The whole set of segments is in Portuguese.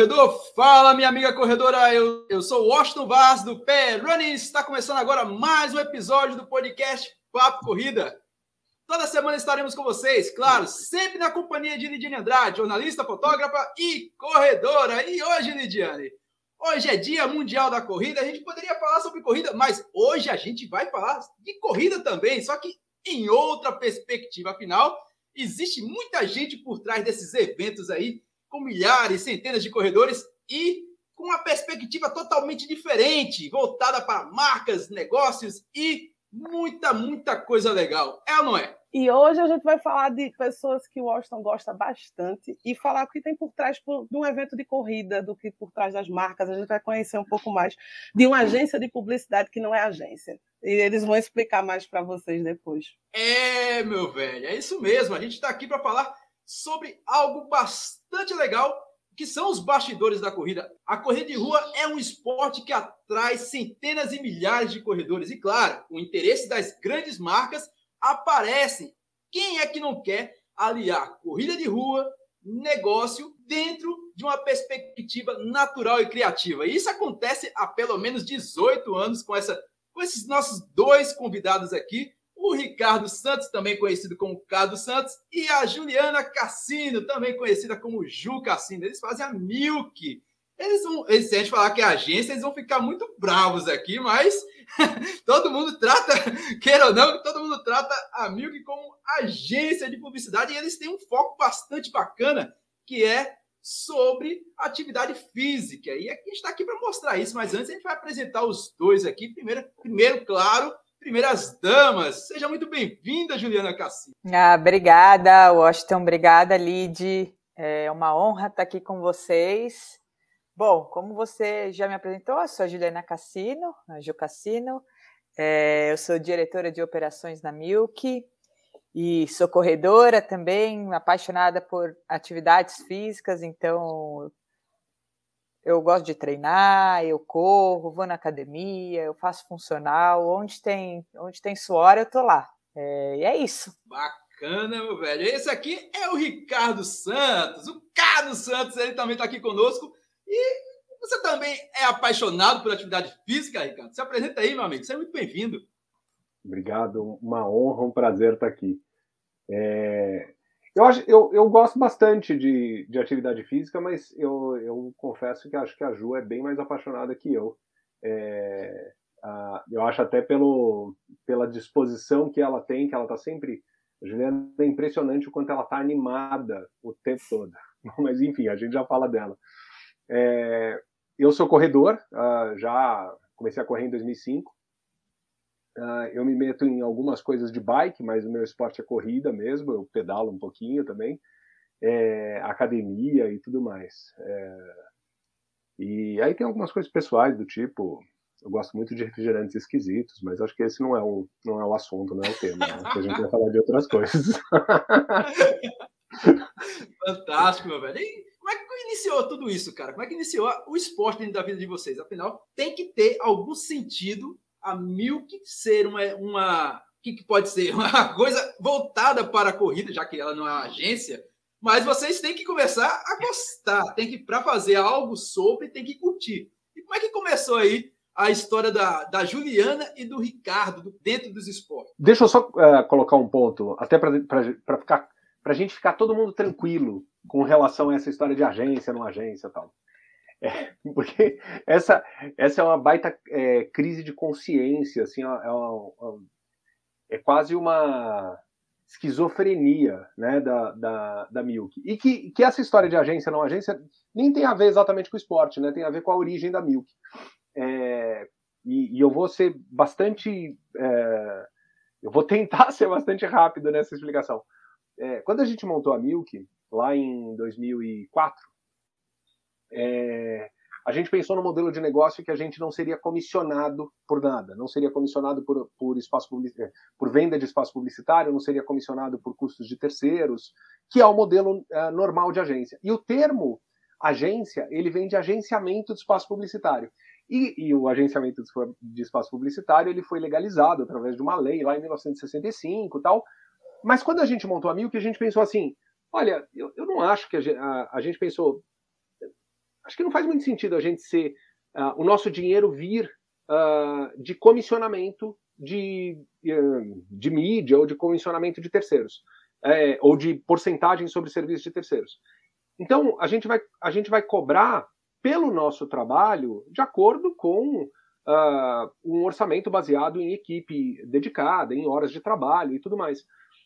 corredor, fala minha amiga corredora, eu, eu sou o Washington Vaz do Pé Running, está começando agora mais um episódio do podcast Papo Corrida. Toda semana estaremos com vocês, claro, sempre na companhia de Lidiane Andrade, jornalista, fotógrafa e corredora. E hoje, Lidiane, hoje é Dia Mundial da Corrida, a gente poderia falar sobre corrida, mas hoje a gente vai falar de corrida também, só que em outra perspectiva, afinal, existe muita gente por trás desses eventos aí com milhares, centenas de corredores e com uma perspectiva totalmente diferente, voltada para marcas, negócios e muita, muita coisa legal. É ou não é? E hoje a gente vai falar de pessoas que o Washington gosta bastante e falar o que tem por trás de um evento de corrida, do que por trás das marcas. A gente vai conhecer um pouco mais de uma agência de publicidade que não é agência. E eles vão explicar mais para vocês depois. É, meu velho, é isso mesmo. A gente está aqui para falar sobre algo bastante legal, que são os bastidores da corrida. A corrida de rua é um esporte que atrai centenas e milhares de corredores. E, claro, o interesse das grandes marcas aparece. Quem é que não quer aliar corrida de rua, negócio, dentro de uma perspectiva natural e criativa? Isso acontece há pelo menos 18 anos com, essa, com esses nossos dois convidados aqui o Ricardo Santos, também conhecido como Cado Santos, e a Juliana Cassino, também conhecida como Ju Cassino. Eles fazem a Milk. Eles vão, eles, se a gente falar que é agência, eles vão ficar muito bravos aqui, mas todo mundo trata, queira ou não, todo mundo trata a Milk como agência de publicidade e eles têm um foco bastante bacana, que é sobre atividade física. E a gente está aqui para mostrar isso, mas antes a gente vai apresentar os dois aqui. Primeiro, primeiro claro, primeiras damas. Seja muito bem-vinda, Juliana Cassi. Ah, obrigada, Washington. Obrigada, Lid. É uma honra estar aqui com vocês. Bom, como você já me apresentou, eu sou a Juliana Cassino, a Ju Cassino. É, eu sou diretora de operações na Milk e sou corredora também, apaixonada por atividades físicas, então eu gosto de treinar, eu corro, vou na academia, eu faço funcional, onde tem, onde tem suor eu tô lá. É, e é isso. Bacana, meu velho. Esse aqui é o Ricardo Santos, o Carlos Santos, ele também está aqui conosco. E você também é apaixonado por atividade física, Ricardo? Se apresenta aí, meu amigo. Seja muito bem-vindo. Obrigado, uma honra, um prazer estar aqui. É, eu, acho, eu, eu gosto bastante de, de atividade física, mas eu, eu confesso que acho que a Ju é bem mais apaixonada que eu. É, a, eu acho até pelo, pela disposição que ela tem, que ela está sempre. Juliana é impressionante o quanto ela está animada o tempo todo. Mas enfim, a gente já fala dela. É, eu sou corredor, uh, já comecei a correr em 2005. Uh, eu me meto em algumas coisas de bike, mas o meu esporte é corrida mesmo, eu pedalo um pouquinho também, é, academia e tudo mais. É, e aí tem algumas coisas pessoais do tipo, eu gosto muito de refrigerantes esquisitos, mas acho que esse não é o, não é o assunto, não é o tema. Né? a gente vai falar de outras coisas. Fantástico, meu velho. E como é que iniciou tudo isso, cara? Como é que iniciou o esporte dentro da vida de vocês? Afinal, tem que ter algum sentido a Milk ser uma, uma que, que pode ser uma coisa voltada para a corrida, já que ela não é uma agência, mas vocês têm que começar a gostar, tem que para fazer algo sobre, tem que curtir. E como é que começou aí a história da, da Juliana e do Ricardo do, dentro dos esportes? Deixa eu só uh, colocar um ponto, até para ficar para a gente ficar todo mundo tranquilo com relação a essa história de agência, não agência, tal. Porque essa, essa é uma baita é, crise de consciência, assim, é, uma, é, quase uma esquizofrenia né, da, da, da Milk. E que, que essa história de agência não agência nem tem a ver exatamente com o esporte, né, tem a ver com a origem da Milk. É, e, e, eu vou ser bastante é, eu vou tentar ser bastante rápido nessa explicação. É, quando a gente montou a Milk, lá em 2004, é, a gente pensou no modelo de negócio que a gente não seria comissionado por nada, não seria comissionado por, por espaço é, por venda de espaço publicitário, não seria comissionado por custos de terceiros, que é o modelo uh, normal de agência. E o termo agência, ele vem de agenciamento de espaço publicitário. E, e, o agenciamento de espaço publicitário ele foi legalizado através de uma lei lá em 1965 e tal. Mas quando a gente montou a Milk, a gente pensou assim, olha, eu, eu não acho que a a, a gente pensou, acho que não faz muito sentido a gente ser uh, o nosso dinheiro vir uh, de comissionamento de, uh, de mídia ou de comissionamento de terceiros é, ou de porcentagem sobre serviços de terceiros. Então a gente vai a gente vai cobrar pelo nosso trabalho de acordo com um orçamento baseado em equipe dedicada, em horas de trabalho e tudo mais.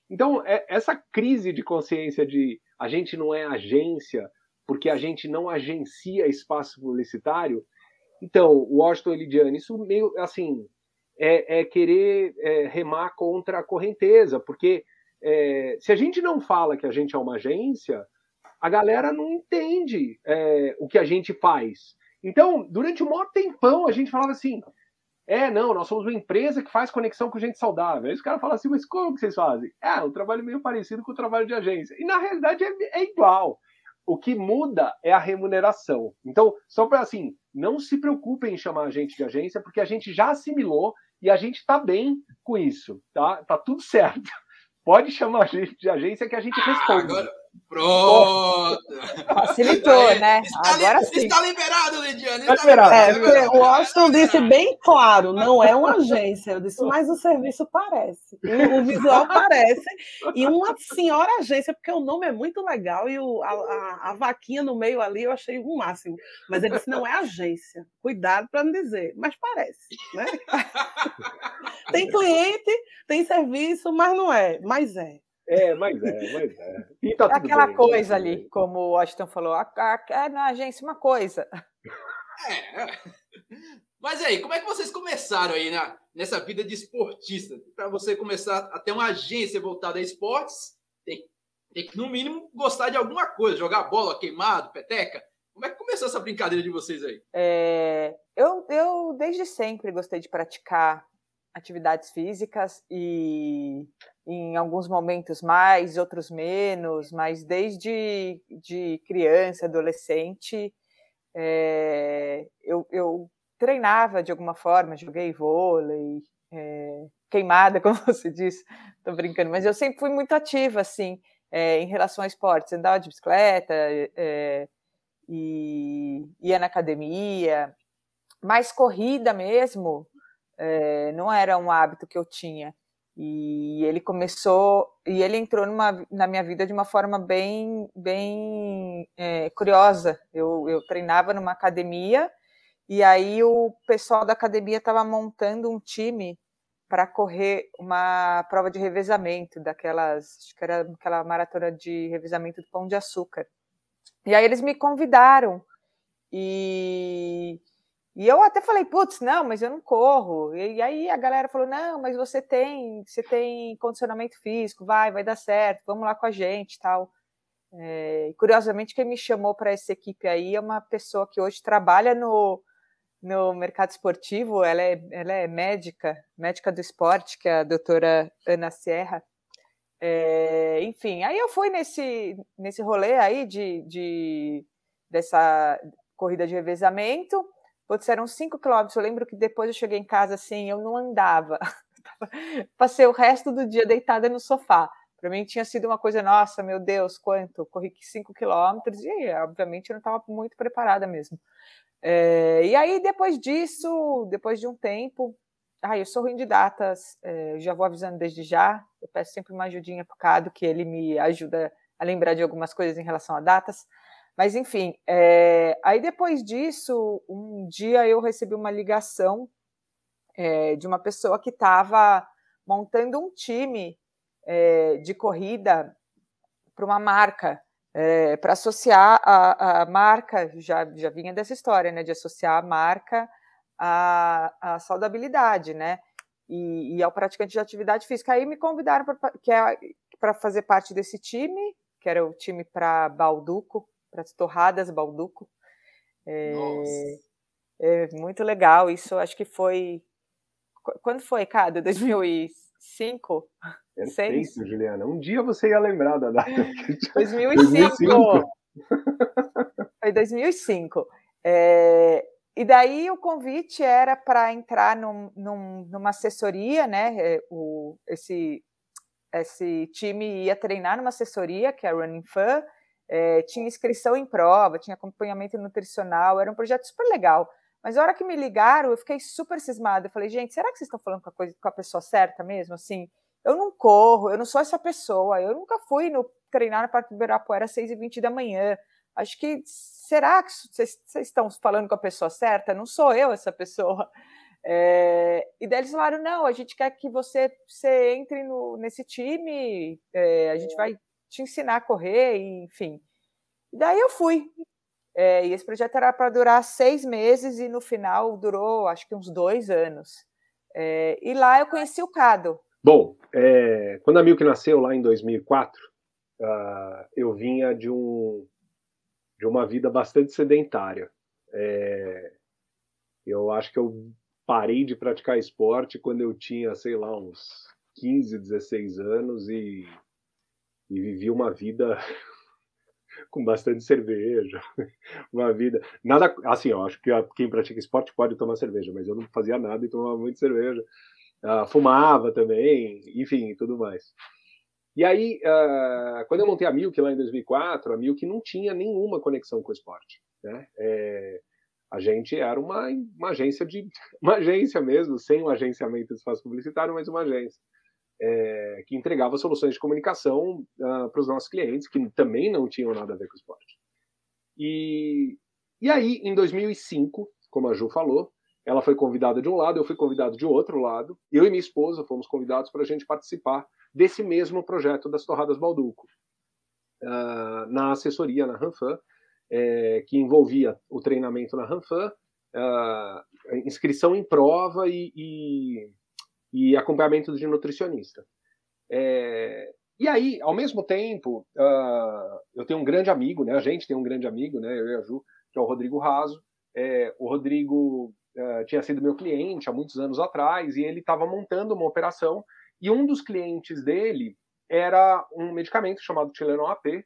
Então é, essa crise de consciência de a gente não é agência porque a gente não agencia espaço publicitário. Então, Washington Elidiane, isso meio assim é, é querer é, remar contra a correnteza, porque é, se a gente não fala que a gente é uma agência, a galera não entende é, o que a gente faz. Então, durante um maior tempão, a gente falava assim: é, não, nós somos uma empresa que faz conexão com gente saudável. Aí os caras falam assim, mas como que vocês fazem? É, um trabalho meio parecido com o trabalho de agência. E na realidade é, é igual. O que muda é a remuneração. Então, só para assim, não se preocupem em chamar a gente de agência, porque a gente já assimilou e a gente está bem com isso, tá? Tá tudo certo. Pode chamar a gente de agência que a gente responde. Agora, Pronto! Facilitou, né? Está Agora li, sim. Está liberado, Lidiane. Está liberado. É, o Austin disse bem claro, não é uma agência. Eu disse, mas o serviço parece. O, o visual parece. E uma senhora agência, porque o nome é muito legal e o, a, a, a, vaquinha no meio ali eu achei o máximo. Mas ele disse, não é agência. Cuidado para não dizer, mas parece. Né? tem cliente, tem serviço, mas não é. Mas é. É, mas é, mas é. E tá Aquela bem, coisa tá ali, como o Washington falou, a, a, é na agência uma coisa. É. Mas aí, como é que vocês começaram aí na, nessa vida de esportista? Para você começar a ter uma agência voltada a esportes, tem, tem que, no mínimo, gostar de alguma coisa, jogar bola, queimado, peteca. Como é que começou essa brincadeira de vocês aí? É, eu, eu, desde sempre, gostei de praticar atividades físicas e em alguns momentos mais, outros menos, mas desde de criança, adolescente, é, eu, eu, treinava de alguma forma, joguei vôlei, é, queimada, como você disse, estou brincando, mas eu sempre fui muito ativa, assim, é, em relação a esportes, andava de bicicleta, e ia na academia, mais corrida mesmo, não era um hábito que eu tinha. E ele começou e ele entrou numa, na minha vida de uma forma bem, bem é, curiosa. Eu, eu treinava numa academia e aí o pessoal da academia estava montando um time para correr uma prova de revezamento, daquelas, acho que era aquela maratona de revezamento do Pão de Açúcar. E aí eles me convidaram e e eu até falei, putz, não, mas eu não corro. E, aí a galera falou, não, mas você tem, você tem condicionamento físico, vai, vai dar certo, vamos lá com a gente, tal. É, curiosamente, quem me chamou para essa equipe aí é uma pessoa que hoje trabalha no, no mercado esportivo, ela é, ela é médica, médica do esporte, que é a doutora Ana Serra. É, enfim, aí eu fui nesse, nesse rolê aí de, de dessa corrida de revezamento, Putz, eram cinco quilômetros. Eu lembro que depois eu cheguei em casa assim, eu não andava. Passei o resto do dia deitada no sofá. Para mim tinha sido uma coisa, nossa, meu Deus, quanto? Corri cinco quilômetros e, obviamente, eu não estava muito preparada mesmo. É, e aí, depois disso, depois de um tempo, ai, eu sou ruim de datas, é, já vou avisando desde já. Eu peço sempre uma ajudinha para o Cado, que ele me ajuda a lembrar de algumas coisas em relação a datas. Mas, enfim, é... aí depois disso, um dia eu recebi uma ligação é, de uma pessoa que estava montando um time é, de corrida para uma marca, é, para associar a, a, marca, já, já vinha dessa história, né, de associar a marca à, à saudabilidade, né? e, e ao praticante de atividade física. Aí me convidaram para é, fazer parte desse time, que era o time para Balduco, para as torradas Balduco. É, é, muito legal. Isso acho que foi. Quando foi, Cado? 2005? Perfeito, Juliana. Um dia você ia lembrar da data. 2005. 2005. Foi 2005. É, e daí o convite era para entrar num, num, numa assessoria, né? É, o, esse, esse time ia treinar numa assessoria, que é a Running Fun, é, tinha inscrição em prova, tinha acompanhamento nutricional, era um projeto super legal. Mas a hora que me ligaram, eu fiquei super cismada. Eu falei, gente, será que vocês estão falando com a, coisa, com a pessoa certa mesmo? Assim, eu não corro, eu não sou essa pessoa, eu nunca fui no treinar no Parque do Ibirapuera às 6h20 da manhã. Acho que, será que vocês, vocês estão falando com a pessoa certa? Não sou eu essa pessoa. É, e daí eles falaram, não, a gente quer que você, você entre no, nesse time, é, a gente vai te ensinar a correr, enfim. E daí eu fui. É, e esse projeto era para durar seis meses e no final durou, acho que uns dois anos. É, e lá eu conheci o Cado. Bom, é, quando a Milk nasceu lá em 2004, uh, ah, eu vinha de, um, de uma vida bastante sedentária. É, eu acho que eu parei de praticar esporte quando eu tinha, sei lá, uns 15, 16 anos e e vivi uma vida com bastante cerveja, uma vida nada assim, eu acho que quem pratica esporte pode tomar cerveja, mas eu não fazia nada e tomava muito cerveja, uh, fumava também, enfim, tudo mais. E aí, uh, quando eu montei a Milk lá em 2004, a Milk não tinha nenhuma conexão com o esporte, né? É, a gente era uma, uma agência de uma agência mesmo, sem um agenciamento de espaço publicitário, mas uma agência é, que entregava soluções de comunicação uh, para os nossos clientes, que também não tinham nada a ver com esporte. E, e aí, em 2005, como a Ju falou, ela foi convidada de um lado, eu fui convidado de outro lado. Eu e minha esposa fomos convidados para a gente participar desse mesmo projeto das Torradas Balduco, uh, na assessoria na Ranfan, é, que envolvia o treinamento na Ranfan, uh, inscrição em prova e, e e acompanhamento de nutricionista. É, e aí, ao mesmo tempo, uh, eu tenho um grande amigo, né? A gente tem um grande amigo, né? Eu e a Ju, que é o Rodrigo Raso. É, o Rodrigo uh, tinha sido meu cliente há muitos anos atrás e ele estava montando uma operação e um dos clientes dele era um medicamento chamado Tileno AP,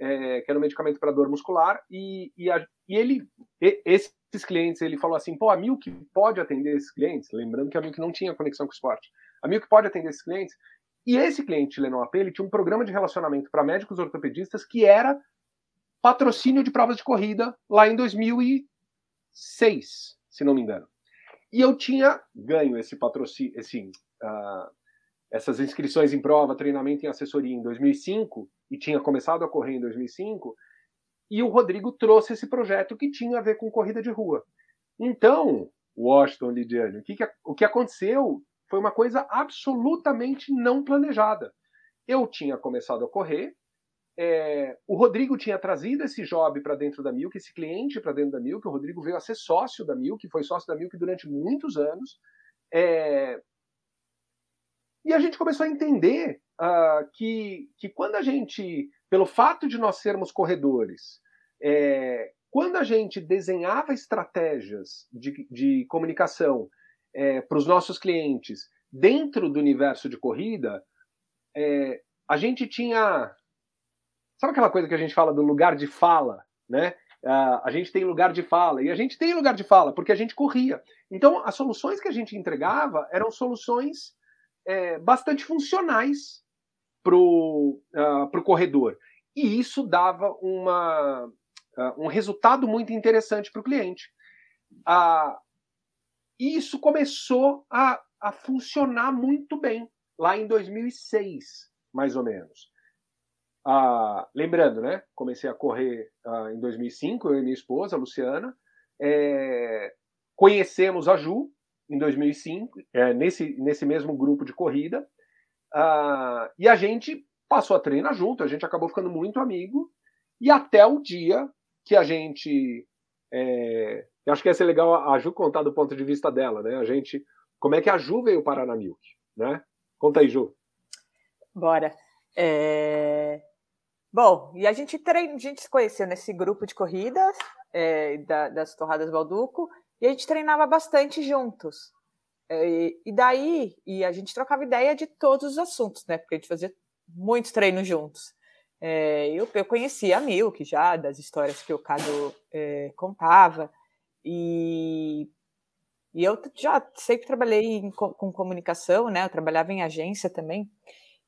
é, que era um medicamento para dor muscular e, e, a, e ele, e, esse esses clientes, ele falou assim, pô, a Milk pode atender esses clientes, lembrando que a Milk não tinha conexão com o esporte. A Milk pode atender esses clientes. E esse cliente Lennon AP, ele tinha um programa de relacionamento para médicos ortopedistas que era patrocínio de provas de corrida lá em 2006, se não me engano. E eu tinha ganho esse patrocínio, esse, uh, essas inscrições em prova, treinamento em assessoria em 2005 e tinha começado a correr em 2005 e o Rodrigo trouxe esse projeto que tinha a ver com corrida de rua. Então, Washington, Lidiane, o que, que, o que aconteceu foi uma coisa absolutamente não planejada. Eu tinha começado a correr, é, o Rodrigo tinha trazido esse job para dentro da Milk, esse cliente para dentro da Milk. O Rodrigo veio a ser sócio da Milk, foi sócio da Milk durante muitos anos. É, e a gente começou a entender uh, que, que quando a gente pelo fato de nós sermos corredores, é, quando a gente desenhava estratégias de, de comunicação é, para os nossos clientes dentro do universo de corrida, é, a gente tinha. Sabe aquela coisa que a gente fala do lugar de fala, né? Uh, a gente tem lugar de fala. E a gente tem lugar de fala porque a gente corria. Então, as soluções que a gente entregava eram soluções é, bastante funcionais para o uh, corredor. E isso dava uma, uh, um resultado muito interessante para o cliente. Uh, isso começou a, a funcionar muito bem lá em 2006, mais ou menos. Uh, lembrando, né? Comecei a correr em 2005, eu e minha esposa, a Luciana. É, conhecemos a Ju em 2005, é, nesse, nesse mesmo grupo de corrida. Uh, e a gente passou a treinar junto, a gente acabou ficando muito amigo. E até o dia que a gente. É, eu acho que ia ser legal a Ju contar do ponto de vista dela, né? A gente como é que a Ju veio parar na Milk, né? Conta aí, Ju. Bora. É... Bom, e a gente treina, a gente se conheceu nesse grupo de corridas é, da, das Torradas Balduco e a gente treinava bastante juntos. É, e daí, e a gente trocava ideia de todos os assuntos, né? Porque a gente fazia muitos treinos juntos. É, eu, eu conhecia a Milk já, das histórias que o Cado é, contava, e, e eu já sempre trabalhei em, com comunicação, né? Eu trabalhava em agência também.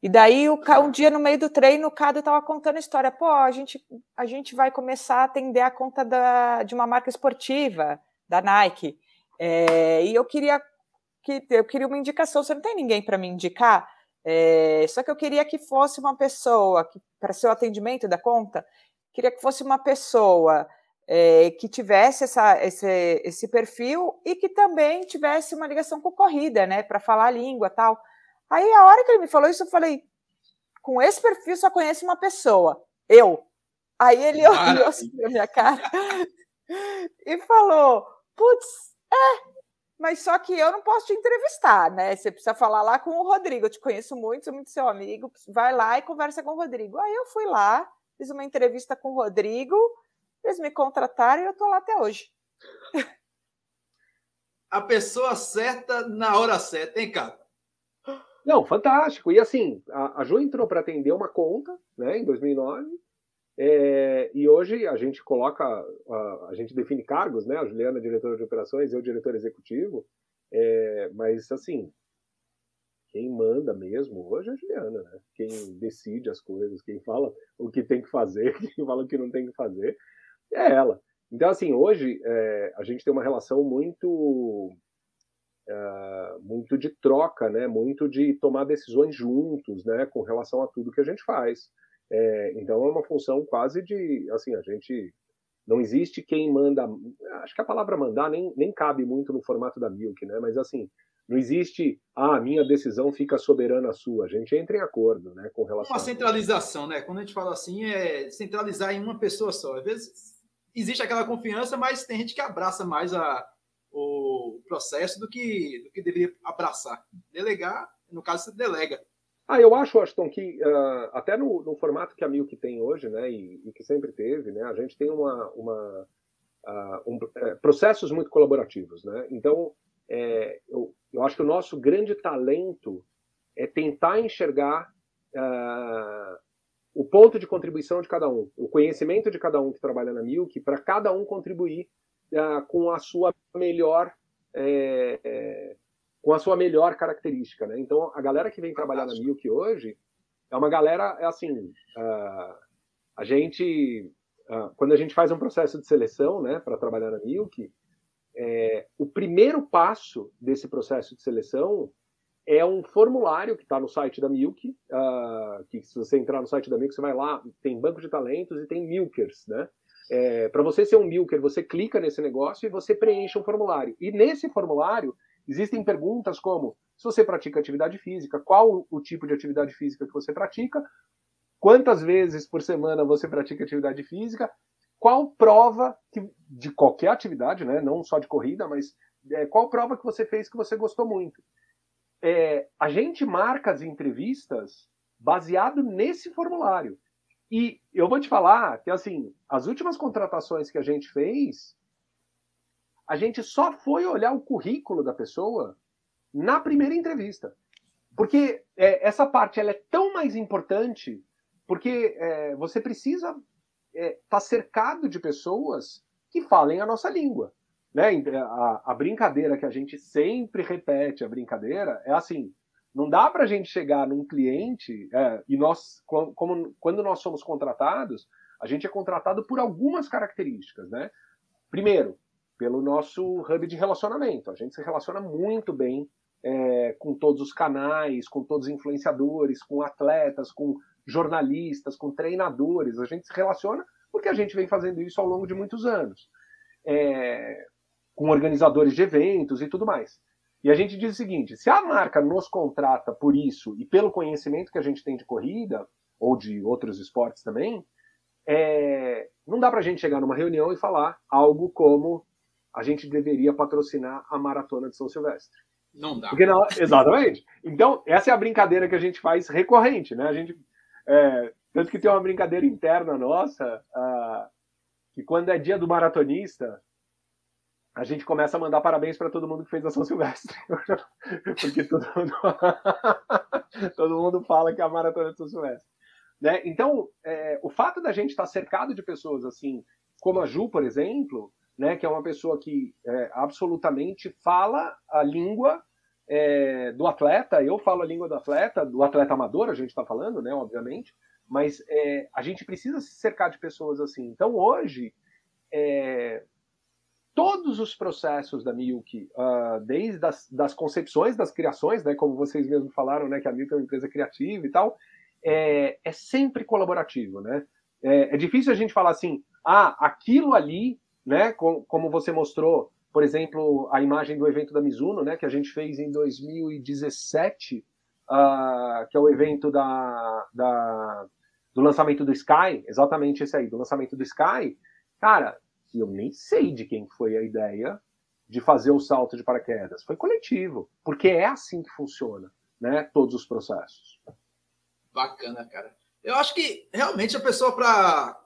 E daí, um dia no meio do treino, o Cado estava contando a história. Pô, a gente, a gente vai começar a atender a conta da, de uma marca esportiva, da Nike. É, e eu queria que eu queria uma indicação. Você não tem ninguém para me indicar? É, só que eu queria que fosse uma pessoa que, para ser o atendimento da conta, queria que fosse uma pessoa é, que tivesse essa, esse, esse perfil e que também tivesse uma ligação com corrida, né, para falar a língua tal. Aí a hora que ele me falou isso, eu falei: com esse perfil só conheço uma pessoa, eu. Aí ele olhou assim pra minha cara e falou: putz, é, mas só que eu não posso te entrevistar, né? Você precisa falar lá com o Rodrigo. Eu te conheço muito, sou muito seu amigo. Vai lá e conversa com o Rodrigo. Aí eu fui lá, fiz uma entrevista com o Rodrigo, eles me contrataram e eu tô lá até hoje. A pessoa certa na hora certa, hein, cara? Não, fantástico. E assim, a, a Ju entrou para atender uma conta, né, em 2009. É, e hoje a gente coloca, a, a, gente define cargos, né? A Juliana, diretora de operações, eu, diretor executivo. É, mas, assim, quem manda mesmo hoje é a Juliana, né? Quem decide as coisas, quem fala o que tem que fazer, quem fala o que não tem que fazer, é ela. Então, assim, hoje é, a gente tem uma relação muito é, muito de troca, né? Muito de tomar decisões juntos, né? Com relação a tudo que a gente faz. É, então é uma função quase de, assim, a gente não existe quem manda, acho que a palavra mandar nem, nem cabe muito no formato da Milk, né? Mas assim, não existe, ah, minha decisão fica soberana a sua. A gente entra em acordo, né, com relação. Uma centralização, né? Quando a gente fala assim, é centralizar em uma pessoa só. Às vezes existe aquela confiança, mas tem gente que abraça mais a, o processo do que do que deveria abraçar. Delegar, no caso, você delega. Ah, eu acho, Ashton, que uh, até no, no, formato que a Milk tem hoje, né, e, e, que sempre teve, né, a gente tem uma, uma uh, um, é, processos muito colaborativos, né. Então, é, eu, eu acho que o nosso grande talento é tentar enxergar uh, o ponto de contribuição de cada um, o conhecimento de cada um que trabalha na Milk, para cada um contribuir com a sua melhor é, é, com a sua melhor característica, né? Então, a galera que vem trabalhar na Milk hoje é uma galera, é assim, uh, a gente, uh, quando a gente faz um processo de seleção, né, para trabalhar na Milk, é, o primeiro passo desse processo de seleção é um formulário que está no site da Milk, uh, que se você entrar no site da Milk, você vai lá, tem banco de talentos e tem Milkers, né? É, para você ser um Milker, você clica nesse negócio e você preenche um formulário. E nesse formulário, Existem perguntas como se você pratica atividade física, qual o tipo de atividade física que você pratica, quantas vezes por semana você pratica atividade física, qual prova que, de qualquer atividade, né, não só de corrida, mas é, qual prova que você fez que você gostou muito. É, a gente marca as entrevistas baseado nesse formulário. E eu vou te falar que assim, as últimas contratações que a gente fez, a gente só foi olhar o currículo da pessoa na primeira entrevista. Porque é, essa parte ela é tão mais importante, porque é, você precisa estar é, tá cercado de pessoas que falem a nossa língua. Né? A, a, brincadeira que a gente sempre repete, a brincadeira, é assim, não dá para a gente chegar num cliente é, e nós, como, quando nós somos contratados, a gente é contratado por algumas características, né? Primeiro, pelo nosso hub de relacionamento. A gente se relaciona muito bem é, com todos os canais, com todos os influenciadores, com atletas, com jornalistas, com treinadores. A gente se relaciona porque a gente vem fazendo isso ao longo de muitos anos. É, com organizadores de eventos e tudo mais. E a gente diz o seguinte: se a marca nos contrata por isso e pelo conhecimento que a gente tem de corrida, ou de outros esportes também, é, não dá para a gente chegar numa reunião e falar algo como a gente deveria patrocinar a maratona de São Silvestre. Não dá. Porque não, exatamente. Então, essa é a brincadeira que a gente faz recorrente, né? A gente, é, tanto que tem uma brincadeira interna nossa, uh, que quando é dia do maratonista, a gente começa a mandar parabéns para todo mundo que fez a São Silvestre. Porque todo mundo, todo mundo fala que é a maratona de São Silvestre. Né? Então, é, o fato da gente estar cercado de pessoas assim, como a Ju, por exemplo, né, que é uma pessoa que é, absolutamente fala a língua é, do atleta, eu falo a língua do atleta, do atleta amador, a gente está falando, né, obviamente, mas é, a gente precisa se cercar de pessoas assim. Então, hoje, é, todos os processos da Milk, uh, desde as das concepções das criações, né, como vocês mesmos falaram, né, que a Milk é uma empresa criativa e tal, é, é sempre colaborativo, né? É, é, difícil a gente falar assim, ah, aquilo ali, né, com, como você mostrou, por exemplo, a imagem do evento da Mizuno, né, que a gente fez em 2017, uh, ah, que é o evento da, da, do lançamento do Sky, exatamente esse aí, do lançamento do Sky, cara, eu nem sei de quem foi a ideia de fazer o salto de paraquedas. Foi coletivo, porque é assim que funciona, né, todos os processos. Bacana, cara. Eu acho que realmente a pessoa, para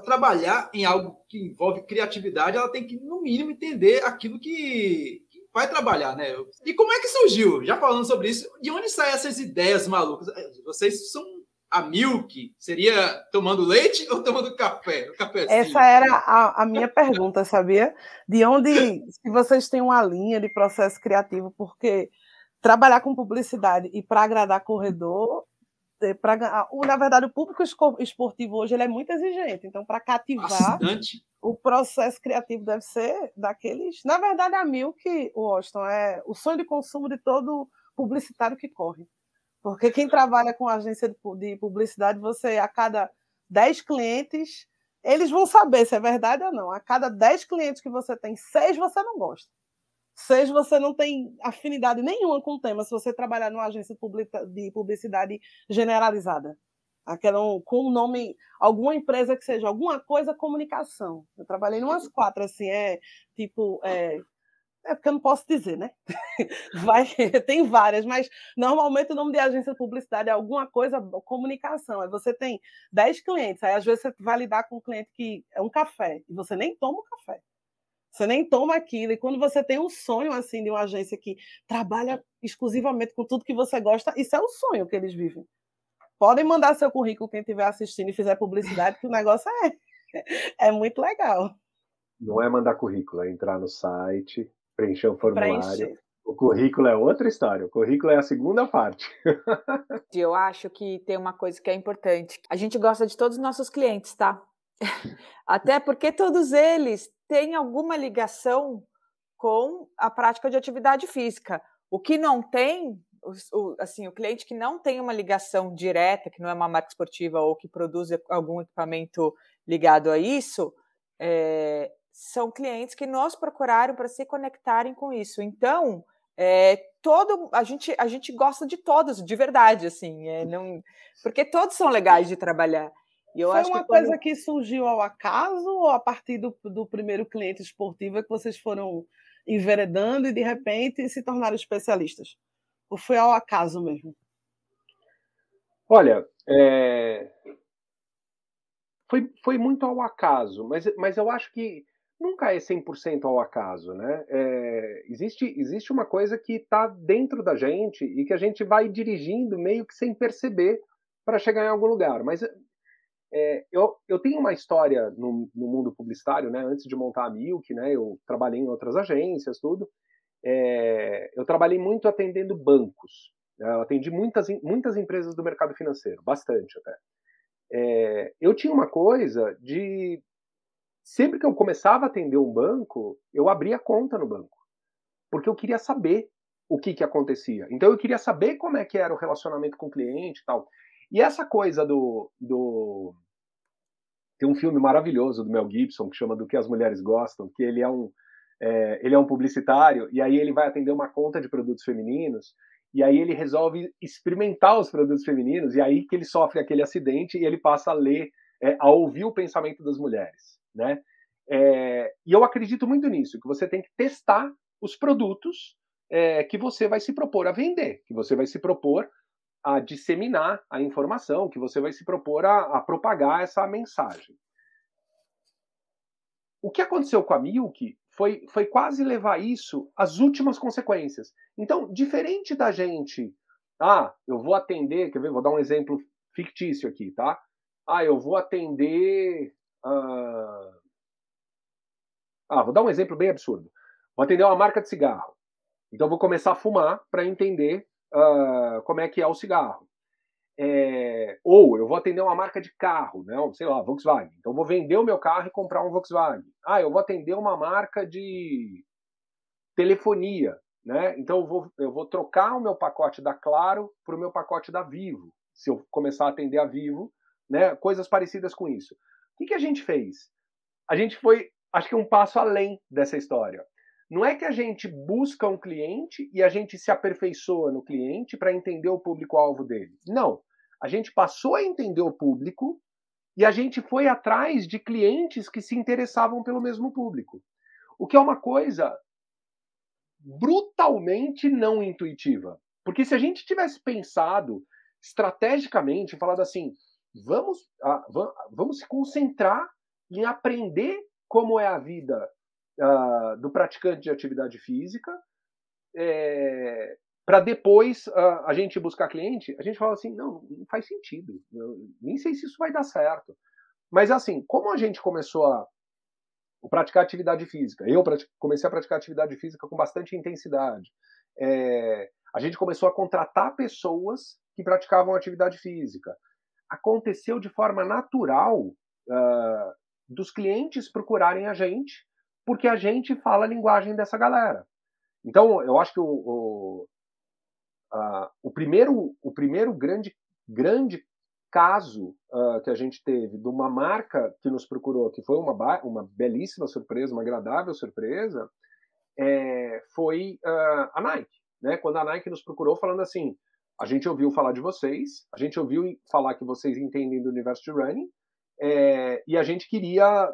trabalhar em algo que envolve criatividade, ela tem que, no mínimo, entender aquilo que, que, vai trabalhar, né? E como é que surgiu? Já falando sobre isso, de onde saem essas ideias malucas? Vocês são a Milk? Seria tomando leite ou tomando café? Essa era a, a minha pergunta, sabia? De onde, se vocês têm uma linha de processo criativo, porque trabalhar com publicidade e para agradar corredor pra, na verdade, o público esportivo hoje ele é muito exigente. Então, para cativar, Bastante. o processo criativo deve ser daqueles. Na verdade, a Milk, Washington, é o sonho de consumo de todo publicitário que corre. Porque quem trabalha com agência de publicidade, você, a cada 10 clientes, eles vão saber se é verdade ou não. A cada 10 clientes que você tem, seis você não gosta seja você não tem afinidade nenhuma com o tema, se você trabalhar numa agência de publicidade generalizada. Aquela, com o nome, alguma empresa que seja, alguma coisa comunicação. Eu trabalhei em umas quatro, assim, é tipo. É, é porque eu não posso dizer, né? Vai, tem várias, mas normalmente o nome de agência de publicidade é alguma coisa comunicação. Aí você tem 10 clientes, aí às vezes você vai lidar com um cliente que é um café, e você nem toma o café. Você nem toma aquilo. E quando você tem um sonho assim de uma agência que trabalha exclusivamente com tudo que você gosta, isso é o sonho que eles vivem. Podem mandar seu currículo quem estiver assistindo e fizer publicidade, que o negócio é, é muito legal. Não é mandar currículo, é entrar no site, preencher o formulário. Preencher. O currículo é outra história. O currículo é a segunda parte. Eu acho que tem uma coisa que é importante. A gente gosta de todos os nossos clientes, tá? Até porque todos eles têm alguma ligação com a prática de atividade física. O que não tem, o, assim, o cliente que não tem uma ligação direta, que não é uma marca esportiva ou que produz algum equipamento ligado a isso, é, são clientes que nos procuraram para se conectarem com isso. Então, é, todo a gente a gente gosta de todos de verdade assim é, não porque todos são legais de trabalhar foi uma que coisa quando... que surgiu ao acaso ou a partir do, do primeiro cliente esportivo é que vocês foram enveredando e de repente se tornaram especialistas? Ou foi ao acaso mesmo? Olha, é... foi, foi muito ao acaso, mas, mas eu acho que nunca é 100% ao acaso, né? É... existe, existe uma coisa que está dentro da gente e que a gente vai dirigindo meio que sem perceber para chegar em algum lugar. Mas é, eu, eu tenho uma história no, no, mundo publicitário, né? Antes de montar a Milk, né? Eu trabalhei em outras agências, tudo. É, eu trabalhei muito atendendo bancos. Né? Eu atendi muitas, muitas empresas do mercado financeiro, bastante até. É, eu tinha uma coisa de sempre que eu começava a atender um banco, eu abria conta no banco, porque eu queria saber o que, que acontecia. Então eu queria saber como é que era o relacionamento com o cliente e tal. E essa coisa do, do tem um filme maravilhoso do Mel Gibson que chama Do que as mulheres gostam, que ele é um é, ele é um publicitário e aí ele vai atender uma conta de produtos femininos e aí ele resolve experimentar os produtos femininos e aí que ele sofre aquele acidente e ele passa a ler, é, a ouvir o pensamento das mulheres, né? É, e eu acredito muito nisso, que você tem que testar os produtos é, que você vai se propor a vender, que você vai se propor a disseminar a informação, que você vai se propor a, a propagar essa mensagem. O que aconteceu com a Milk foi, foi quase levar isso às últimas consequências. Então, diferente da gente, ah, eu vou atender, quer ver, vou dar um exemplo fictício aqui, tá? Ah, eu vou atender. Uh... Ah, vou dar um exemplo bem absurdo. Vou atender uma marca de cigarro. Então, vou começar a fumar para entender uh, como é que é o cigarro. É, ou eu vou atender uma marca de carro, né? sei lá, Volkswagen. Então, vou vender o meu carro e comprar um Volkswagen. Ah, eu vou atender uma marca de telefonia. Né? Então, eu vou, eu vou trocar o meu pacote da Claro para o meu pacote da Vivo. Se eu começar a atender a Vivo, né? coisas parecidas com isso. O que, que a gente fez? A gente foi, acho que um passo além dessa história. Não é que a gente busca um cliente e a gente se aperfeiçoa no cliente para entender o público-alvo dele. Não. A gente passou a entender o público e a gente foi atrás de clientes que se interessavam pelo mesmo público. O que é uma coisa brutalmente não intuitiva. Porque se a gente tivesse pensado estrategicamente, falado assim, vamos, ah, vamos se concentrar em aprender como é a vida uh, do praticante de atividade física, é, para depois uh, a gente buscar cliente, a gente fala assim, não, não faz sentido, eu, nem sei se isso vai dar certo. Mas assim, como a gente começou a praticar atividade física, eu comecei a praticar atividade física com bastante intensidade, é, a gente começou a contratar pessoas que praticavam atividade física. Aconteceu de forma natural uh, dos clientes procurarem a gente porque a gente fala a linguagem dessa galera. Então, eu acho que o, o, a, o primeiro, o primeiro grande, grande caso uh, que a gente teve de uma marca que nos procurou, que foi uma, uma belíssima surpresa, uma agradável surpresa, é, foi uh, a Nike. Né? Quando a Nike nos procurou falando assim, a gente ouviu falar de vocês, a gente ouviu falar que vocês entendem do universo de running, é, e a gente queria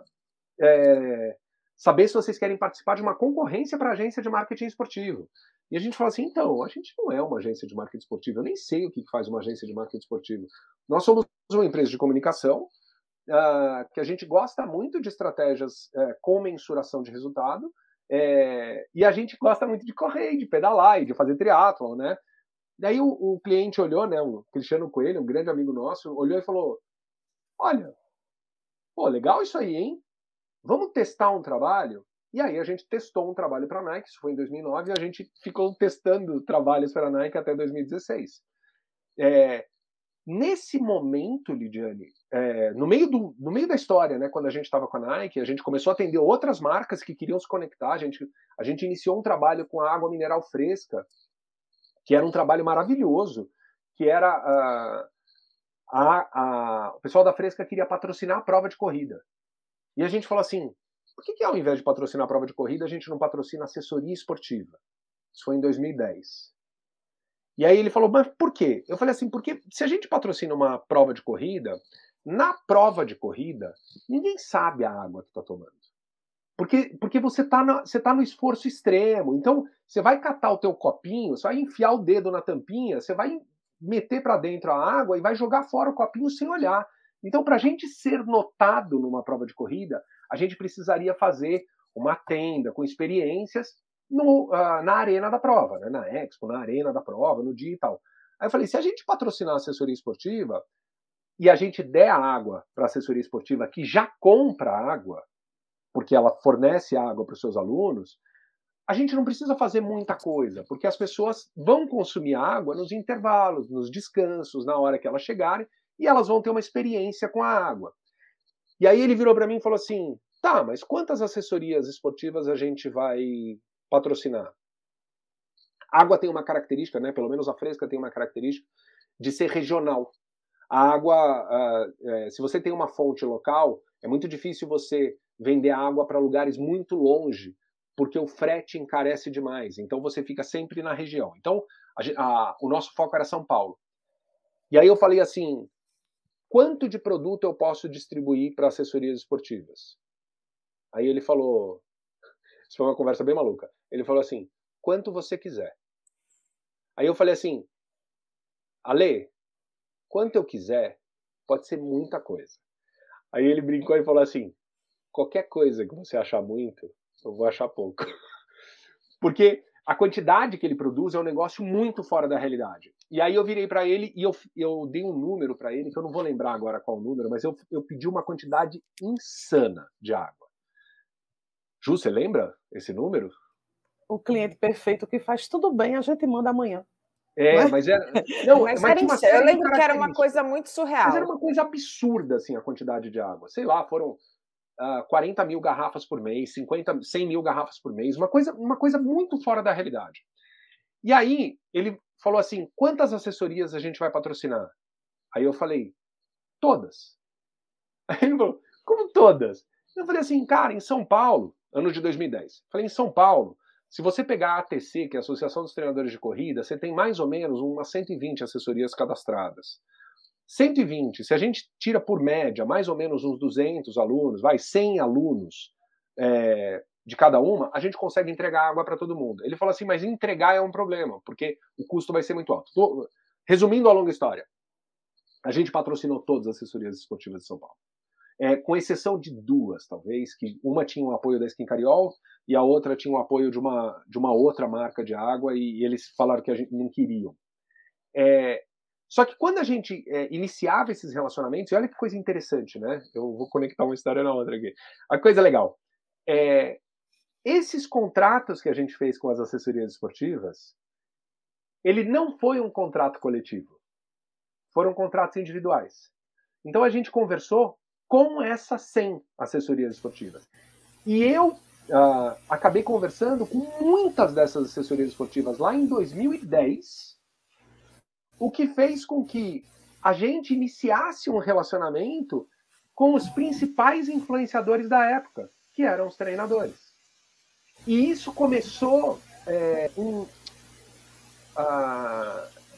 é, saber se vocês querem participar de uma concorrência para agência de marketing esportivo. E a gente fala assim, então, a gente não é uma agência de marketing esportivo, eu nem sei o que faz uma agência de marketing esportivo. Nós somos uma empresa de comunicação, uh, que a gente gosta muito de estratégias uh, com mensuração de resultado, é, e a gente gosta muito de correr, de pedalar e de fazer triatlon, né? Daí o, o, cliente olhou, né, o Cristiano Coelho, um grande amigo nosso, olhou e falou, olha, pô, legal isso aí, hein? Vamos testar um trabalho? E aí a gente testou um trabalho para a Nike, isso foi em 2009, e a gente ficou testando trabalhos para a Nike até 2016. É, nesse momento, Lidiane, é, no, meio do, no meio da história, né, quando a gente estava com a Nike, a gente começou a atender outras marcas que queriam se conectar, a gente, a gente iniciou um trabalho com a água mineral fresca, que era um trabalho maravilhoso, que era... Uh, a, a, o pessoal da Fresca queria patrocinar a prova de corrida. E a gente falou assim: por que, que ao invés de patrocinar a prova de corrida, a gente não patrocina assessoria esportiva? Isso foi em 2010. E aí ele falou, mas por quê? Eu falei assim, porque se a gente patrocina uma prova de corrida, na prova de corrida, ninguém sabe a água que está tomando. Porque, porque você está tá no esforço extremo. Então, você vai catar o teu copinho, você vai enfiar o dedo na tampinha, você vai meter para dentro a água e vai jogar fora o copinho sem olhar. Então, para a gente ser notado numa prova de corrida, a gente precisaria fazer uma tenda com experiências no, uh, na arena da prova, né? na Expo, na arena da prova, no dia e tal. Aí eu falei, se a gente patrocinar a assessoria esportiva e a gente der a água para a assessoria esportiva que já compra água, porque ela fornece água para os seus alunos, a gente não precisa fazer muita coisa, porque as pessoas vão consumir água nos intervalos, nos descansos, na hora que elas chegarem, e elas vão ter uma experiência com a água. E aí ele virou para mim e falou assim: tá, mas quantas assessorias esportivas a gente vai patrocinar? A água tem uma característica, né? Pelo menos a fresca tem uma característica de ser regional. A água, uh, se você tem uma fonte local, é muito difícil você vender água para lugares muito longe, porque o frete encarece demais. Então você fica sempre na região. Então a, a, o nosso foco era São Paulo. E aí eu falei assim: quanto de produto eu posso distribuir para assessorias esportivas? Aí ele falou, isso foi uma conversa bem maluca. Ele falou assim: quanto você quiser. Aí eu falei assim, Ale, quanto eu quiser, pode ser muita coisa. Aí ele brincou e falou assim, qualquer coisa que você achar muito, eu vou achar pouco. Porque a quantidade que ele produz é um negócio muito fora da realidade. E aí eu virei para ele e eu, eu dei um número para ele, que eu não vou lembrar agora qual o número, mas eu, eu pedi uma quantidade insana de água. Ju, você lembra esse número? O cliente perfeito que faz tudo bem, a gente manda amanhã. É, mas é. Não, mas, mas era eu lembro que era uma coisa muito surreal. Mas era uma coisa absurda, assim, a quantidade de água. Sei lá, foram uh, ah, 40 mil garrafas por mês, 50, 100 mil garrafas por mês, uma coisa, uma coisa muito fora da realidade. E aí, ele falou assim: quantas assessorias a gente vai patrocinar? Aí eu falei: todas. Aí ele falou: como todas? Eu falei assim, cara, em São Paulo, ano de 2010, falei, em São Paulo, se você pegar a ATC, que é a Associação dos Treinadores de Corrida, você tem mais ou menos umas 120 assessorias cadastradas. 120, se a gente tira por média mais ou menos uns 200 alunos, vai 100 alunos é, de cada uma, a gente consegue entregar água para todo mundo. Ele falou assim, mas entregar é um problema, porque o custo vai ser muito alto. Tô, resumindo a longa história, a gente patrocinou todas as assessorias esportivas de São Paulo é, com exceção de duas, talvez, que uma tinha o apoio da Skin Cariol e a outra tinha o apoio de uma, de uma outra marca de água e, e eles falaram que a gente não queriam. É, só que quando a gente é, iniciava esses relacionamentos, e olha que coisa interessante, né? Eu vou conectar uma história na outra aqui. A coisa legal. É, esses contratos que a gente fez com as assessorias esportivas, ele não foi um contrato coletivo. Foram contratos individuais. Então a gente conversou com essas 100 assessorias esportivas. E eu uh, acabei conversando com muitas dessas assessorias esportivas lá em 2010, o que fez com que a gente iniciasse um relacionamento com os principais influenciadores da época, que eram os treinadores. E isso começou é, um, uh,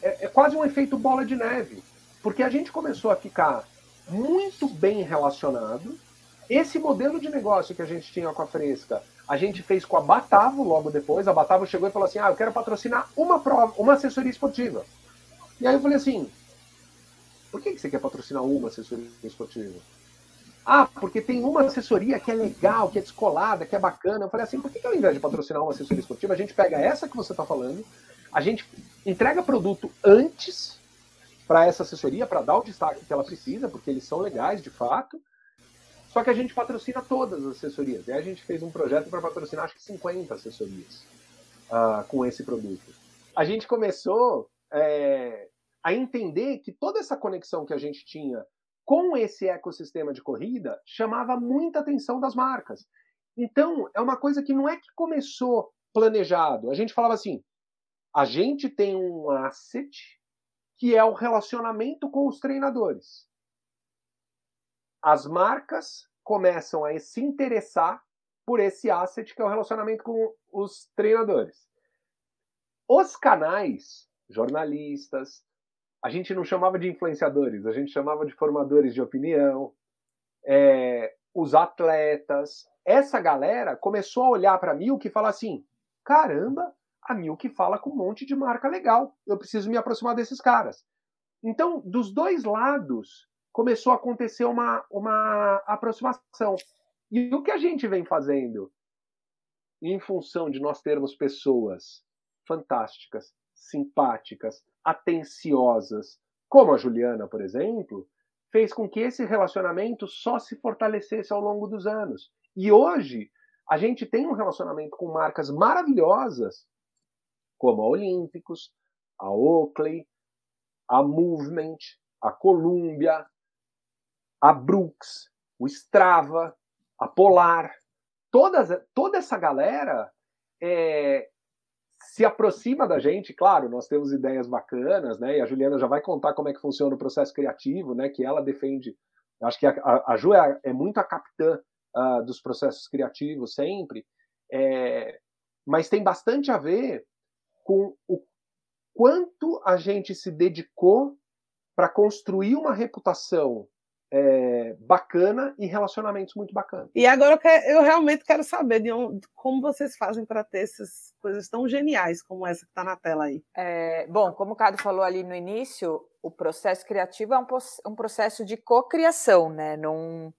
é, é quase um efeito bola de neve, porque a gente começou a ficar muito bem relacionado. Esse modelo de negócio que a gente tinha com a Fresca, a gente fez com a Batavo logo depois. A Batavo chegou e falou assim: Ah, eu quero patrocinar uma prova, uma assessoria esportiva. E aí eu falei assim: Por que você quer patrocinar uma assessoria esportiva? Ah, porque tem uma assessoria que é legal, que é descolada, que é bacana. Eu falei assim: por que, que ao invés de patrocinar uma assessoria esportiva, a gente pega essa que você está falando, a gente entrega produto antes para essa assessoria, para dar o destaque que ela precisa, porque eles são legais de fato. Só que a gente patrocina todas as assessorias. E a gente fez um projeto para patrocinar acho que 50 assessorias uh, com esse produto. A gente começou é, a entender que toda essa conexão que a gente tinha com esse ecossistema de corrida chamava muita atenção das marcas. Então, é uma coisa que não é que começou planejado. A gente falava assim: a gente tem um asset que é o relacionamento com os treinadores. As marcas começam a se interessar por esse asset que é o relacionamento com os treinadores. Os canais, jornalistas, a gente não chamava de influenciadores, a gente chamava de formadores de opinião, é, os atletas. Essa galera começou a olhar para mim o que fala assim: caramba, a Milk fala com um monte de marca legal. Eu preciso me aproximar desses caras. Então, dos dois lados, começou a acontecer uma, uma aproximação. E o que a gente vem fazendo, em função de nós termos pessoas fantásticas, simpáticas, atenciosas, como a Juliana, por exemplo, fez com que esse relacionamento só se fortalecesse ao longo dos anos. E hoje, a gente tem um relacionamento com marcas maravilhosas como a Olímpicos, a Oakley, a Movement, a Columbia, a Brooks, o Strava, a Polar, todas, toda essa galera é, se aproxima da gente, claro, nós temos ideias bacanas, né? E a Juliana já vai contar como é que funciona o processo criativo, né? Que ela defende. Acho que a, a Ju é, é muito a capitã uh, dos processos criativos sempre, é, mas tem bastante a ver com o quanto a gente se dedicou para construir uma reputação é, bacana e relacionamentos muito bacanas. E agora eu, quero, eu realmente quero saber de onde, como vocês fazem para ter essas coisas tão geniais como essa que está na tela aí. É, bom, como o Cado falou ali no início, o processo criativo é um, um processo de cocriação, né? Num,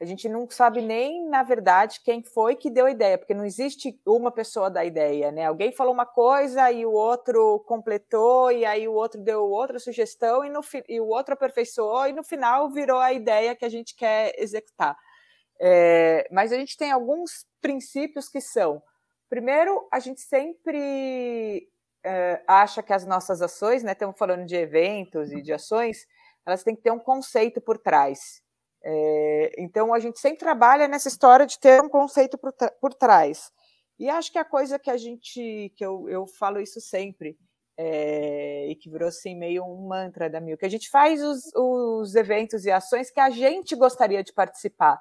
a gente não sabe nem, na verdade, quem foi que deu a ideia, porque não existe uma pessoa da ideia, né? Alguém falou uma coisa e o outro completou, e aí o outro deu outra sugestão e, no, e o outro aperfeiçoou, e no final virou a ideia que a gente quer executar. É, mas a gente tem alguns princípios que são: primeiro, a gente sempre é, acha que as nossas ações, né? Estamos falando de eventos e de ações, elas têm que ter um conceito por trás. É, então, a gente sempre trabalha nessa história de ter um conceito por, por trás. E acho que a coisa que a gente, que eu, eu falo isso sempre, é, e que virou assim meio um mantra da Mil, que a gente faz os, os eventos e ações que a gente gostaria de participar.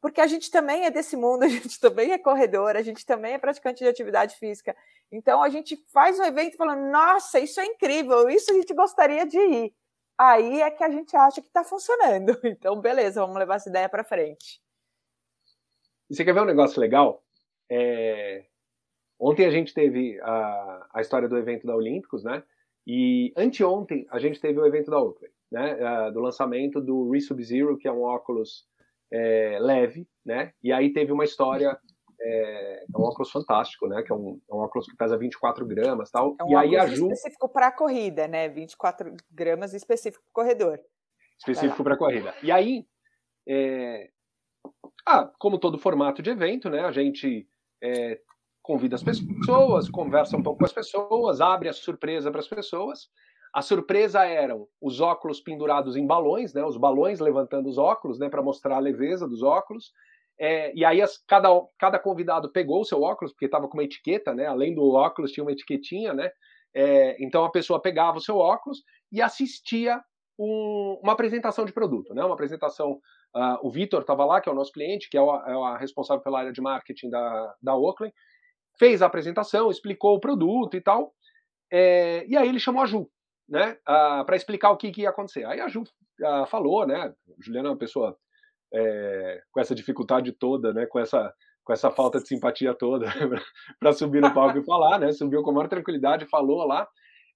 Porque a gente também é desse mundo, a gente também é corredor, a gente também é praticante de atividade física. Então a gente faz um evento falando, nossa, isso é incrível, isso a gente gostaria de ir aí é que a gente acha que está funcionando. Então, beleza, vamos levar essa ideia para frente. E você quer ver um negócio legal? É... Ontem a gente teve a, a história do evento da Olímpicos, né? E anteontem a gente teve o evento da Oakley, né? Do lançamento do Resub-Zero, que é um óculos é, leve, né? E aí teve uma história é, é, um óculos fantástico, né? Que é um, é um óculos que pesa 24 gramas tal. É um e aí a Ju... específico para a corrida, né? 24 gramas específico para corredor. Específico para corrida. E aí, é... ah, como todo formato de evento, né? A gente é, convida as pessoas, conversa um pouco com as pessoas, abre a surpresa para as pessoas. A surpresa eram os óculos pendurados em balões, né? Os balões levantando os óculos, né? Para mostrar a leveza dos óculos. É, e aí as, cada, cada convidado pegou o seu óculos, porque estava com uma etiqueta, né? Além do óculos tinha uma etiquetinha, né? É, então a pessoa pegava o seu óculos e assistia um, uma apresentação de produto, né? Uma apresentação. Uh, o Vitor estava lá, que é o nosso cliente, que é, o, é a responsável pela área de marketing da, da Oakland, fez a apresentação, explicou o produto e tal. É, e aí ele chamou a Ju, né? Uh, ah, para explicar o que, que, ia acontecer. Aí a Ju uh, falou, né? Juliana é uma pessoa é, com essa dificuldade toda, né, com essa com essa falta de simpatia toda para subir no palco e falar, né? Subiu com a maior tranquilidade, falou lá.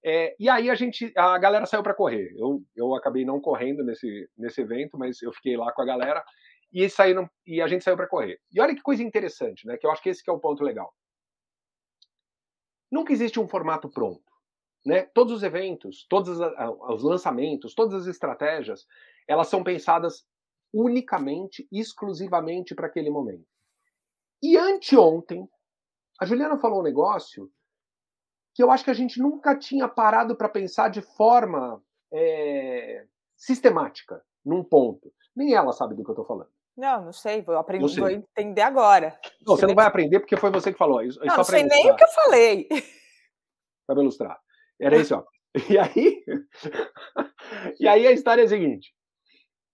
É, e aí a gente, a galera saiu para correr. Eu, eu acabei não correndo nesse, nesse evento, mas eu fiquei lá com a galera e saíram e a gente saiu para correr. E olha que coisa interessante, né? Que eu acho que esse que é o ponto legal. Nunca existe um formato pronto, né? Todos os eventos, todos os lançamentos, todas as estratégias, elas são pensadas unicamente, exclusivamente para aquele momento. E anteontem, a Juliana falou um negócio que eu acho que a gente nunca tinha parado para pensar de forma é, sistemática, num ponto. Nem ela sabe do que eu estou falando. Não, não sei, vou aprender, vou entender agora. Não, você, não vai aprender porque foi você que falou. Isso, não, não sei nem o que eu falei. Para ilustrar. Era isso, ó. E aí, e aí a história é a seguinte: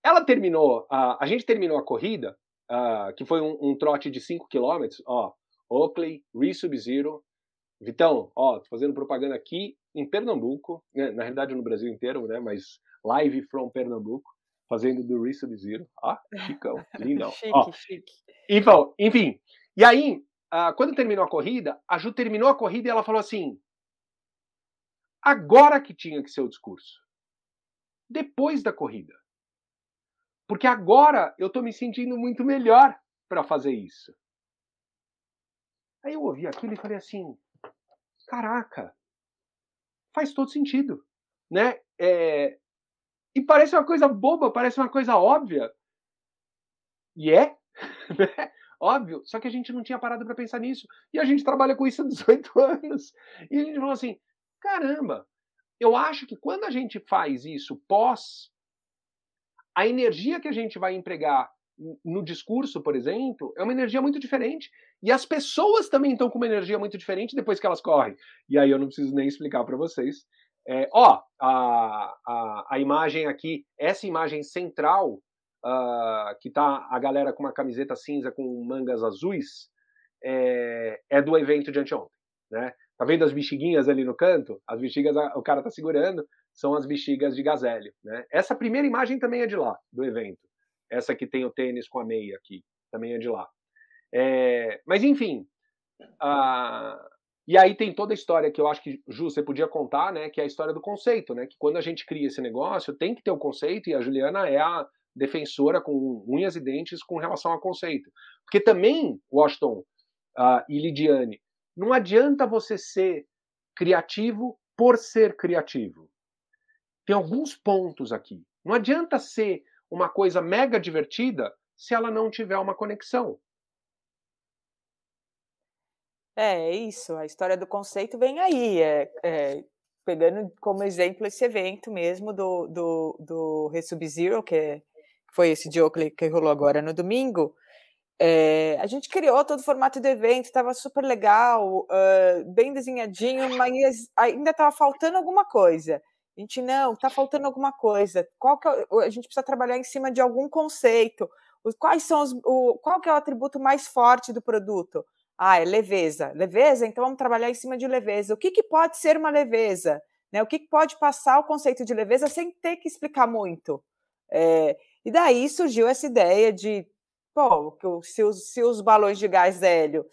ela terminou, a, a gente terminou a corrida, uh, que foi um, um, trote de 5 km, ó, Oakley, Re-Sub-Zero, Vitão, ó, tô fazendo propaganda aqui em Pernambuco, né, na realidade no Brasil inteiro, né, mas live from Pernambuco, fazendo do Re-Sub-Zero, ah, chicão, lindão. chique, ó, chique. Então, enfim, e aí, uh, quando terminou a corrida, a Ju terminou a corrida e ela falou assim, agora que tinha que ser o discurso, depois da corrida. Porque agora eu estou me sentindo muito melhor para fazer isso. Aí eu ouvi aquilo e falei assim: caraca, faz todo sentido. Né? É... E parece uma coisa boba, parece uma coisa óbvia. E é, né? óbvio, só que a gente não tinha parado para pensar nisso. E a gente trabalha com isso há 18 anos. E a gente falou assim: caramba, eu acho que quando a gente faz isso pós a energia que a gente vai empregar no discurso, por exemplo, é uma energia muito diferente. E as pessoas também estão com uma energia muito diferente depois que elas correm. E aí eu não preciso nem explicar para vocês. É, ó, a, a, a, imagem aqui, essa imagem central, uh, que tá a galera com uma camiseta cinza com mangas azuis, é, é do evento de anteontem. Né? Tá vendo as bexiguinhas ali no canto? As bexigas o cara tá segurando são as bexigas de gazélio. Né? Essa primeira imagem também é de lá, do evento. essa que tem o tênis com a meia aqui, também é de lá. É, mas enfim, e aí tem toda a história que eu acho que, Ju, você podia contar, né? Que é a história do conceito, né? Que quando a gente cria esse negócio, tem que ter o conceito, e a Juliana é a defensora com unhas e dentes com relação ao conceito. Porque também, Washington e Lidiane, não adianta você ser criativo por ser criativo. Tem alguns pontos aqui. Não adianta ser uma coisa mega divertida se ela não tiver uma conexão. É, é isso. A história do conceito vem aí. É, é, pegando como exemplo esse evento mesmo do, do, do Resub-Zero, que é, foi esse dia que rolou agora no domingo. É, a gente criou todo o formato do evento, estava super legal, uh, bem desenhadinho, mas ainda estava faltando alguma coisa. A gente, não, está faltando alguma coisa. Qual que é, a gente precisa trabalhar em cima de algum conceito. Quais são os, o, qual que é o atributo mais forte do produto? Ah, é leveza. Leveza? Então vamos trabalhar em cima de leveza. O que, que pode ser uma leveza? Né? O que, que pode passar o conceito de leveza sem ter que explicar muito? É, e daí surgiu essa ideia de, pô, se os, se os balões de gás hélio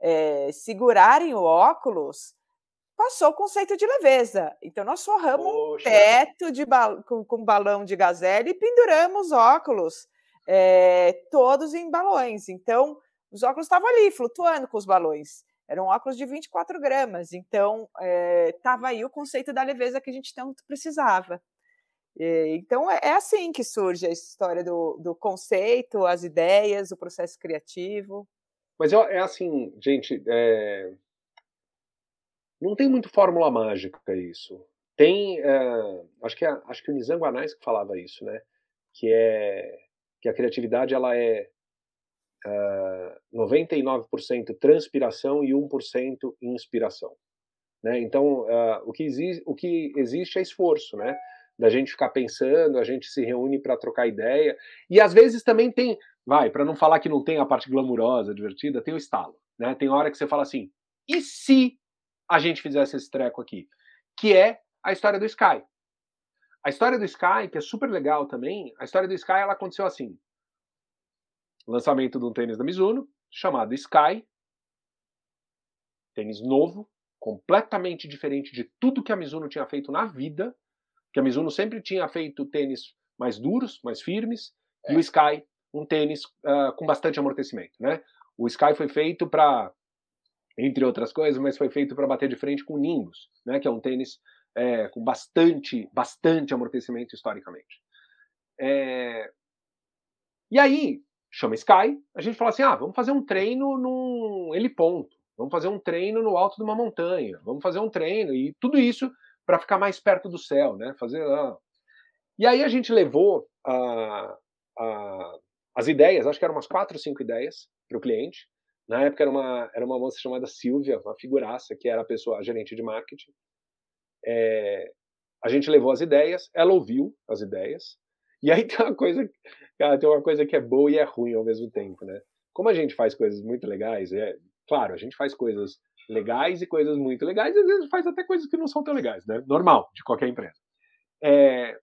é, segurarem o óculos, passou o conceito de leveza. Então nós forramos Poxa. um teto de com, com balão de hélio e penduramos óculos, é, todos em balões. Então os óculos estavam ali, flutuando com os balões. Eram óculos de 24 gramas, então estava eh, é, aí o conceito da leveza que a gente tanto precisava. E, então é, é, assim que surge a história do, do conceito, as ideias, o processo criativo. Mas é assim, gente, é... não tem muito fórmula mágica isso. Tem, é... acho que é, acho que o Nizam Guanais que falava isso, né? Que é que a criatividade ela é uh, 99% transpiração e 1% inspiração. Né? Então, uh, o, que o que existe é esforço, né? Da gente ficar pensando, a gente se reúne para trocar ideia. E às vezes também tem, vai, para não falar que não tem a parte glamurosa, divertida, tem o estalo. Né? Tem hora que você fala assim: e se a gente fizesse esse treco aqui? Que é a história do Sky. A história do Sky, que é super legal também, a história do Sky ela aconteceu assim lançamento de um tênis da Mizuno chamado Sky, tênis novo, completamente diferente de tudo que a Mizuno tinha feito na vida, que a Mizuno sempre tinha feito tênis mais duros, mais firmes, é. e o Sky um tênis uh, com bastante amortecimento, né? O Sky foi feito para, entre outras coisas, mas foi feito para bater de frente com o Nimbus, né? Que é um tênis é, com bastante, bastante amortecimento historicamente. É... E aí, chama Sky, a gente fala assim: ah, vamos fazer um treino num heliponto, vamos fazer um treino no alto de uma montanha, vamos fazer um treino, e tudo isso para ficar mais perto do céu, né? Fazer. Ah. E aí a gente levou a, a, as ideias, acho que eram umas quatro ou cinco ideias para o cliente. Na época era uma, era uma moça chamada Silvia, uma figuraça, que era a pessoa, a gerente de marketing. É, a gente levou as ideias, ela ouviu as ideias, e aí tem uma coisa, cara, tem uma coisa que é boa e é ruim ao mesmo tempo, né? Como a gente faz coisas muito legais, é claro, a gente faz coisas legais e coisas muito legais, e às vezes faz até coisas que não são tão legais, né? Normal de qualquer empresa. É,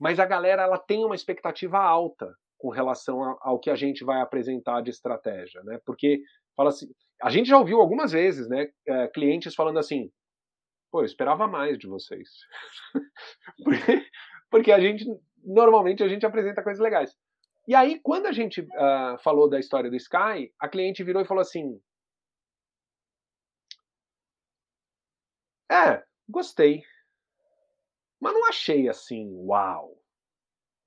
mas a galera ela tem uma expectativa alta com relação ao que a gente vai apresentar de estratégia, né? Porque fala assim, a gente já ouviu algumas vezes, né? É, clientes falando assim, pô, eu esperava mais de vocês, porque, porque a gente normalmente a gente apresenta coisas legais. E aí, quando a gente uh, falou da história do Sky, a cliente virou e falou assim: É, gostei. Mas não achei assim, uau.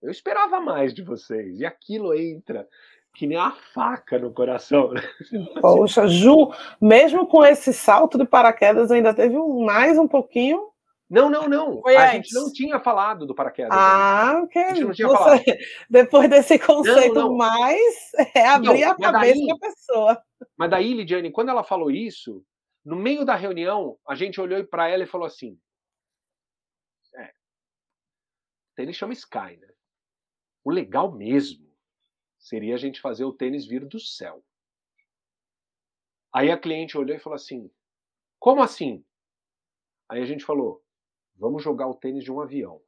Eu esperava mais de vocês. E aquilo entra que nem a faca no coração. Né? Poxa, Ju, mesmo com esse salto de paraquedas, ainda teve mais um pouquinho não, não, não. Foi a antes. gente não tinha falado do paraquedas. Ah, ok. A gente não tinha Você, falado. Depois desse conceito não, não. mais, é abrir a cabeça daí, da pessoa. Mas daí, Lidiane, quando ela falou isso, no meio da reunião, a gente olhou para ela e falou assim: é, tênis chama Sky, né? O legal mesmo seria a gente fazer o tênis vir do céu. Aí a cliente olhou e falou assim: como assim? Aí a gente falou: vamos jogar o tênis de um avião.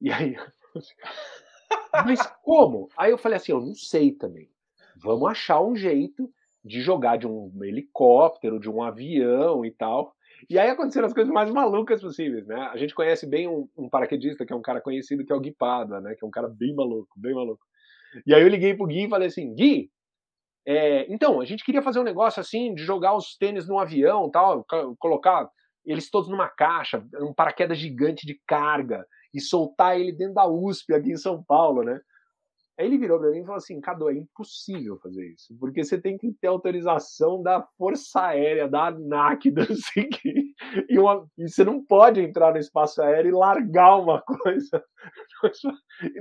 E aí. Mas como? Aí eu falei assim, eu não sei também. Vamos achar um jeito de jogar de um helicóptero, de um avião e tal. E aí aconteceram as coisas mais malucas possíveis, né? A gente conhece bem um, um paraquedista, que é um cara conhecido, que é o Gui Padua, né? Que é um cara bem maluco, bem maluco. E aí eu liguei pro Gui e falei assim, Gui, é, então, a gente queria fazer um negócio assim, de jogar os tênis num avião tal, colocar eles todos numa caixa, um paraquedas gigante de carga, e soltar ele dentro da USP aqui em São Paulo, né? Aí ele virou para mim e falou assim: Cadu, é impossível fazer isso, porque você tem que ter autorização da Força Aérea, da ANAC, do SIG, e, uma, e você não pode entrar no espaço aéreo e largar uma coisa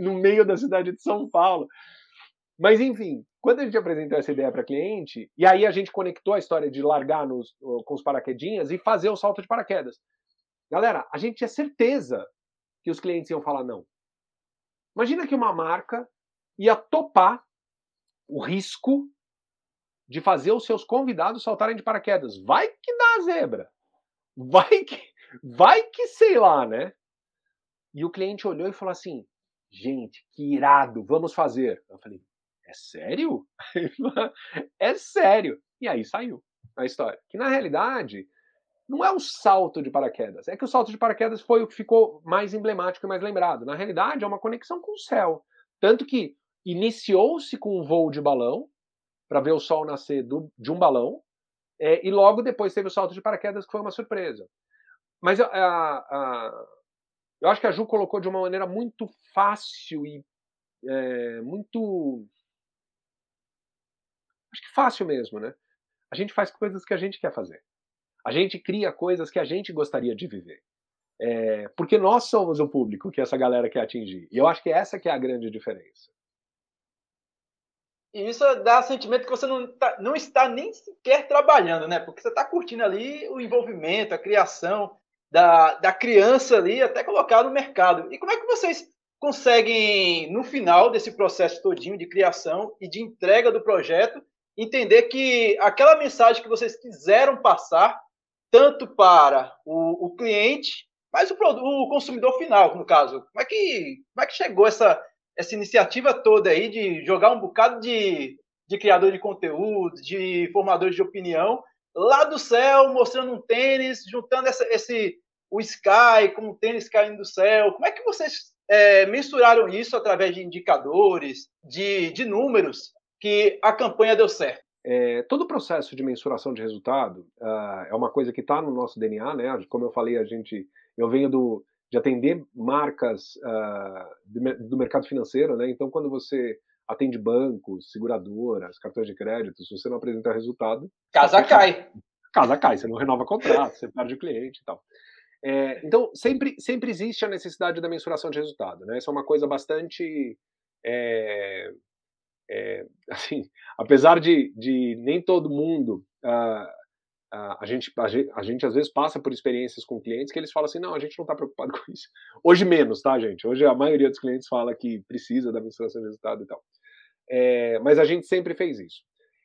no meio da cidade de São Paulo. Mas, enfim, quando a gente apresentou essa ideia para cliente, e aí a gente conectou a história de largar nos, com os paraquedinhas e fazer o salto de paraquedas. Galera, a gente tinha certeza que os clientes iam falar não. Imagina que uma marca ia topar o risco de fazer os seus convidados saltarem de paraquedas. Vai que dá zebra. Vai que, vai que sei lá, né? E o cliente olhou e falou assim: gente, que irado, vamos fazer. Eu falei: é sério? é sério. E aí saiu a história. Que na realidade não é um salto de paraquedas. É que o salto de paraquedas foi o que ficou mais emblemático e mais lembrado. Na realidade, é uma conexão com o céu. Tanto que iniciou-se com um voo de balão para ver o sol nascer do, de um balão, é, e logo depois teve o salto de paraquedas, que foi uma surpresa. Mas a, a, eu acho que a Ju colocou de uma maneira muito fácil e é, muito. Acho que fácil mesmo, né? A gente faz coisas que a gente quer fazer. A gente cria coisas que a gente gostaria de viver. É, porque nós somos o público que essa galera quer atingir. E eu acho que essa que é a grande diferença. E isso dá sentimento que você não, tá, não está nem sequer trabalhando, né? Porque você está curtindo ali o envolvimento, a criação da, da criança ali até colocar no mercado. E como é que vocês conseguem, no final desse processo todinho de criação e de entrega do projeto, entender que aquela mensagem que vocês quiseram passar, tanto para o, o cliente, mas o, o consumidor final, no caso, como é que, como é que chegou essa, essa iniciativa toda aí de jogar um bocado de, de criador de conteúdo, de formadores de opinião, lá do céu, mostrando um tênis, juntando essa, esse o Sky com o tênis caindo do céu. Como é que vocês é, mensuraram isso através de indicadores, de, de números, que a campanha deu certo? É, todo o processo de mensuração de resultado uh, é uma coisa que está no nosso DNA, né? Como eu falei, a gente, eu venho do, de atender marcas uh, do, do, mercado financeiro, né? Então, quando você atende bancos, seguradoras, cartões de crédito, se você não apresenta resultado, casa cai. Casa cai, você não renova contrato, você perde o cliente e tal. É, então, sempre, sempre existe a necessidade da mensuração de resultado, né? Isso é uma coisa bastante é, é, assim, apesar de, de nem todo mundo uh, a gente, a, gente, a gente às vezes passa por experiências com clientes que eles falam assim, não, a gente não está preocupado com isso. Hoje menos, tá, gente? Hoje a maioria dos clientes fala que precisa da mensuração de resultado e tal. É, mas a gente sempre fez isso.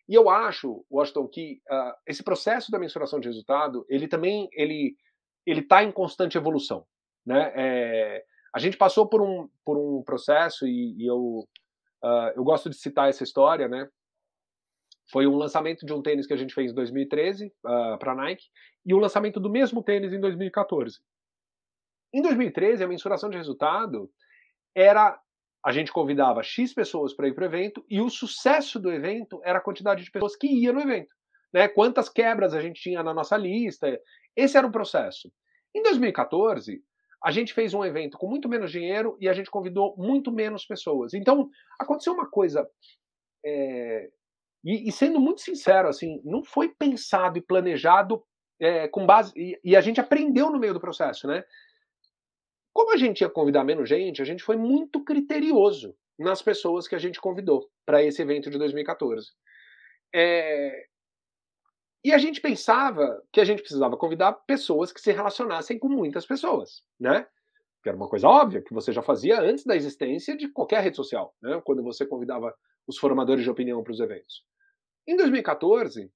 E eu acho, Washington, que uh, esse processo da mensuração de resultado, ele também ele ele está em constante evolução, né? É, a gente passou por um por um processo e, e eu uh, eu gosto de citar essa história, né? Foi um lançamento de um tênis que a gente fez em 2013 uh, para a Nike e o um lançamento do mesmo tênis em 2014. Em 2013, a mensuração de resultado era a gente convidava X pessoas para ir para o evento e o sucesso do evento era a quantidade de pessoas que ia no evento. Né? Quantas quebras a gente tinha na nossa lista. Esse era o processo. Em 2014, a gente fez um evento com muito menos dinheiro e a gente convidou muito menos pessoas. Então, aconteceu uma coisa é, e, e, sendo muito sincero, assim, não foi pensado e planejado é, com base. E, e, a gente aprendeu no meio do processo, né? Como a gente ia convidar menos gente, a gente foi muito criterioso nas pessoas que a gente convidou para esse evento de 2014. É, e a gente pensava que a gente precisava convidar pessoas que se relacionassem com muitas pessoas, né? Que era uma coisa óbvia que você já fazia antes da existência de qualquer rede social, né? Quando você convidava os formadores de opinião para os eventos. Em 2014,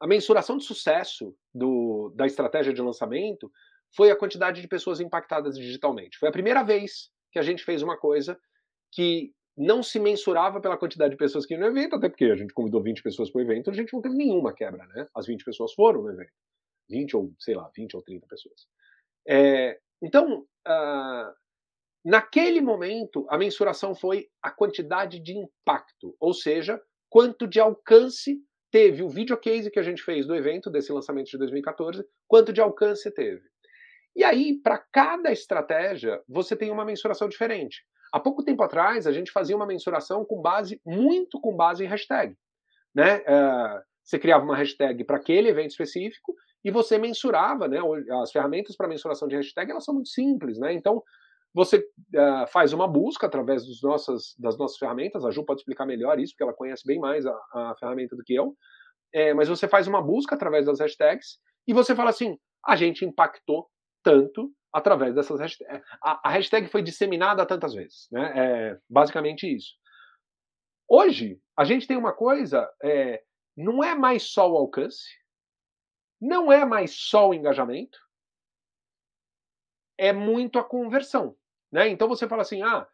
a mensuração de sucesso do, da estratégia de lançamento foi a quantidade de pessoas impactadas digitalmente. Foi a primeira vez que a gente fez uma coisa que não se mensurava pela quantidade de pessoas que iam no evento, até porque a gente convidou 20 pessoas para o evento, a gente não teve nenhuma quebra, né? As 20 pessoas foram no evento. 20 ou, sei lá, 20 ou 30 pessoas. É, então, uh, naquele momento, a mensuração foi a quantidade de impacto, ou seja, quanto de alcance teve o videocase que a gente fez do evento, desse lançamento de 2014, quanto de alcance teve. E aí, para cada estratégia, você tem uma mensuração diferente. Há pouco tempo atrás, a gente fazia uma mensuração com base, muito com base em hashtag. Né? Uh, você criava uma hashtag para aquele evento específico e você mensurava, né? As ferramentas para mensuração de hashtag elas são muito simples, né? Então você uh, faz uma busca através dos nossas, das nossas ferramentas. A Ju pode explicar melhor isso, porque ela conhece bem mais a, a ferramenta do que eu. É, mas você faz uma busca através das hashtags e você fala assim: a gente impactou tanto através dessas hashtags. A, a hashtag foi disseminada tantas vezes. Né? É basicamente isso. Hoje, a gente tem uma coisa, é, não é mais só o alcance, não é mais só o engajamento, é muito a conversão. Né? Então você fala assim: ah,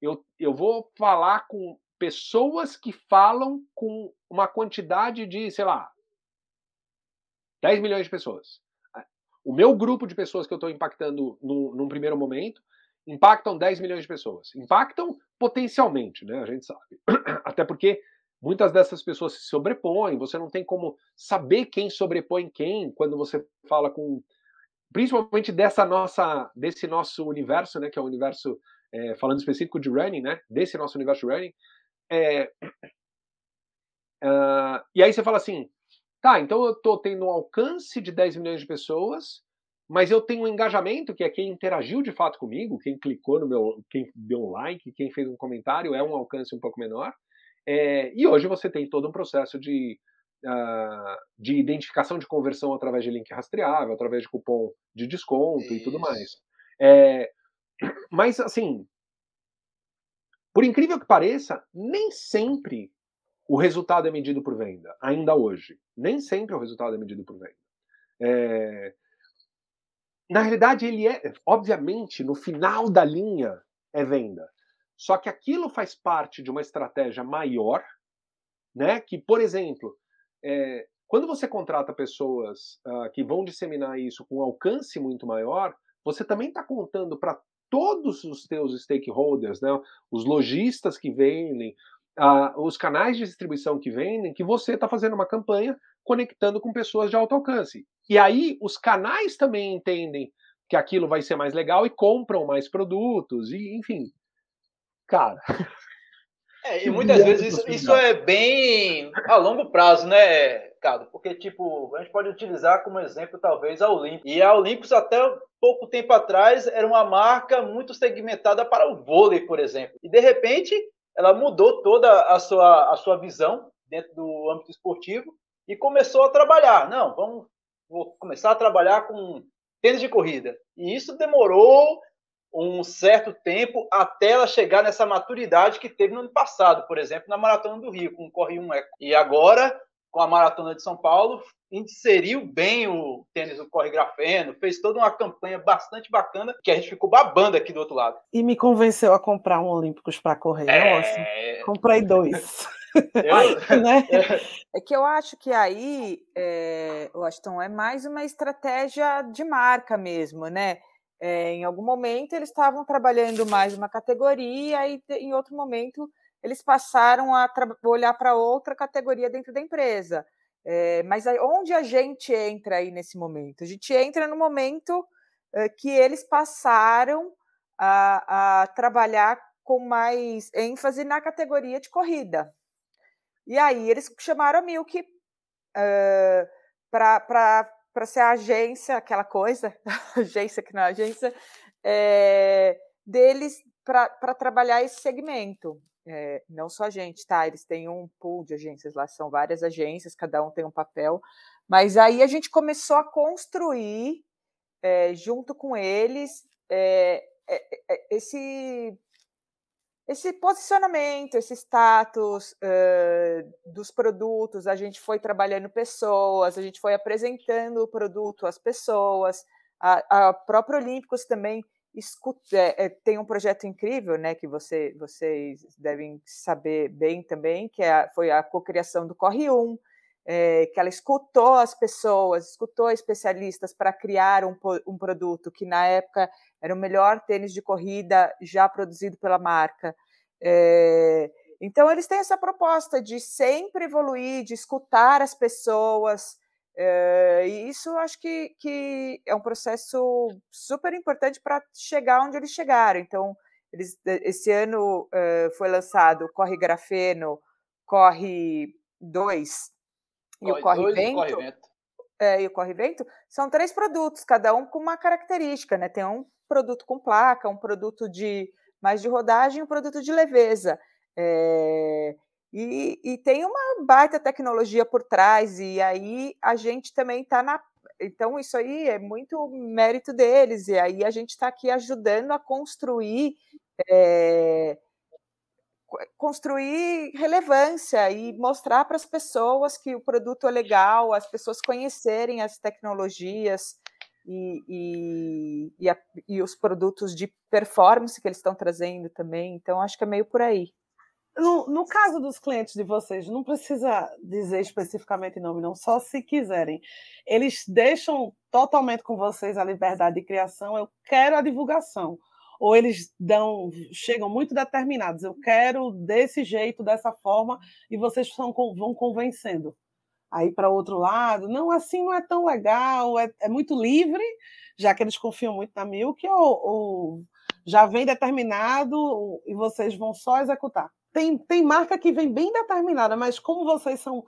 eu, eu vou falar com pessoas que falam com uma quantidade de, sei lá, 10 milhões de pessoas. O meu grupo de pessoas que eu estou impactando no, num primeiro momento impactam 10 milhões de pessoas. Impactam potencialmente, né? A gente sabe. Até porque muitas dessas pessoas se sobrepõem, você não tem como saber quem sobrepõe quem quando você fala com. Principalmente dessa nossa, desse nosso universo, né? Que é o universo, é, falando específico de running, né? Desse nosso universo de running. É, uh, e aí você fala assim, Tá, então eu estou tendo um alcance de 10 milhões de pessoas, mas eu tenho um engajamento, que é quem interagiu de fato comigo, quem clicou no meu, quem deu um like, quem fez um comentário, é um alcance um pouco menor. É, e hoje você tem todo um processo de, uh, de identificação de conversão através de link rastreável, através de cupom de desconto Isso. e tudo mais. É, mas, assim, por incrível que pareça, nem sempre o resultado é medido por venda, ainda hoje. Nem sempre o resultado é medido por venda. É... Na realidade, ele é, obviamente, no final da linha é venda. Só que aquilo faz parte de uma estratégia maior, né? Que, por exemplo, é... quando você contrata pessoas uh, que vão disseminar isso com um alcance muito maior, você também está contando para todos os teus stakeholders, né? Os lojistas que vendem, uh, os canais de distribuição que vendem que você está fazendo uma campanha conectando com pessoas de alto alcance. E aí os canais também entendem que aquilo vai ser mais legal e compram mais produtos, e enfim. Cara. É, e muitas vezes isso, isso, é bem a longo prazo, né, Cado? Porque, tipo, a gente pode utilizar como exemplo, talvez, a Olympus. E a Olympus, até pouco tempo atrás, era uma marca muito segmentada para o vôlei, por exemplo. E, de repente, ela mudou toda a sua, a sua visão dentro do âmbito esportivo e começou a trabalhar. Não, vamos vou começar a trabalhar com tênis de corrida. E isso demorou um certo tempo até ela chegar nessa maturidade que teve no ano passado, por exemplo, na Maratona do Rio, com o Corre 1 Eco. E agora, com a Maratona de São Paulo, inseriu bem o tênis do Corre Grafeno, fez toda uma campanha bastante bacana, que a gente ficou babando aqui do outro lado. E me convenceu a comprar um Olímpicos para correr. É... Nossa, comprei dois. Eu... né? É que eu acho que aí, é, Washington, é mais uma estratégia de marca mesmo, né? É, em algum momento eles estavam trabalhando mais uma categoria e em outro momento eles passaram a olhar para outra categoria dentro da empresa. É, mas onde a gente entra aí nesse momento? A gente entra no momento é, que eles passaram a, a, trabalhar com mais ênfase na categoria de corrida. E aí eles chamaram a Milk uh, para ser a agência, aquela coisa, agência que não é agência, é, deles para trabalhar esse segmento é, não só a gente, tá? Eles têm um pool de agências lá, são várias agências, cada um tem um papel. Mas aí a gente começou a construir, é, junto com eles, esse, esse posicionamento, esse status uh, dos produtos. A gente foi trabalhando pessoas, a gente foi apresentando o produto às pessoas. A, a própria Olímpicos também escuta, é, é, tem um projeto incrível, né, que você, vocês devem saber bem também, que é a, foi a cocriação do Corre 1, é, que ela escutou as pessoas, escutou especialistas para criar um, um produto que na época era o melhor tênis de corrida já produzido pela marca. É, então eles têm essa proposta de sempre evoluir, de escutar as pessoas, é, e isso acho que, que é um processo super importante para chegar onde eles chegaram. Então, eles, esse ano foi lançado Corre Grafeno, Corre 2 e o Corre Vento. Corre Vento. É, e o Corre Vento são três produtos, cada um com uma característica, né? Tem um produto com placa, um produto de mais de rodagem, um produto de leveza. É, e, e tem uma baita tecnologia por trás, e aí a gente também está na. Então, isso aí é muito mérito deles, e aí a gente está aqui ajudando a construir. É, construir relevância e mostrar para as pessoas que o produto é legal, as pessoas conhecerem as tecnologias e, e, e, a, e os produtos de performance que eles estão trazendo também. Então, acho que é meio por aí. No, no, caso dos clientes de vocês, não precisa dizer especificamente nome, não, só se quiserem. Eles deixam totalmente com vocês a liberdade de criação, eu quero a divulgação. Ou eles dão, chegam muito determinados, eu quero desse jeito, dessa forma, e vocês são, vão convencendo. Aí para outro lado, não, assim não é tão legal, é, é muito livre, já que eles confiam muito na Milk, ou, ou já vem determinado e vocês vão só executar tem, tem marca que vem bem determinada, mas como vocês são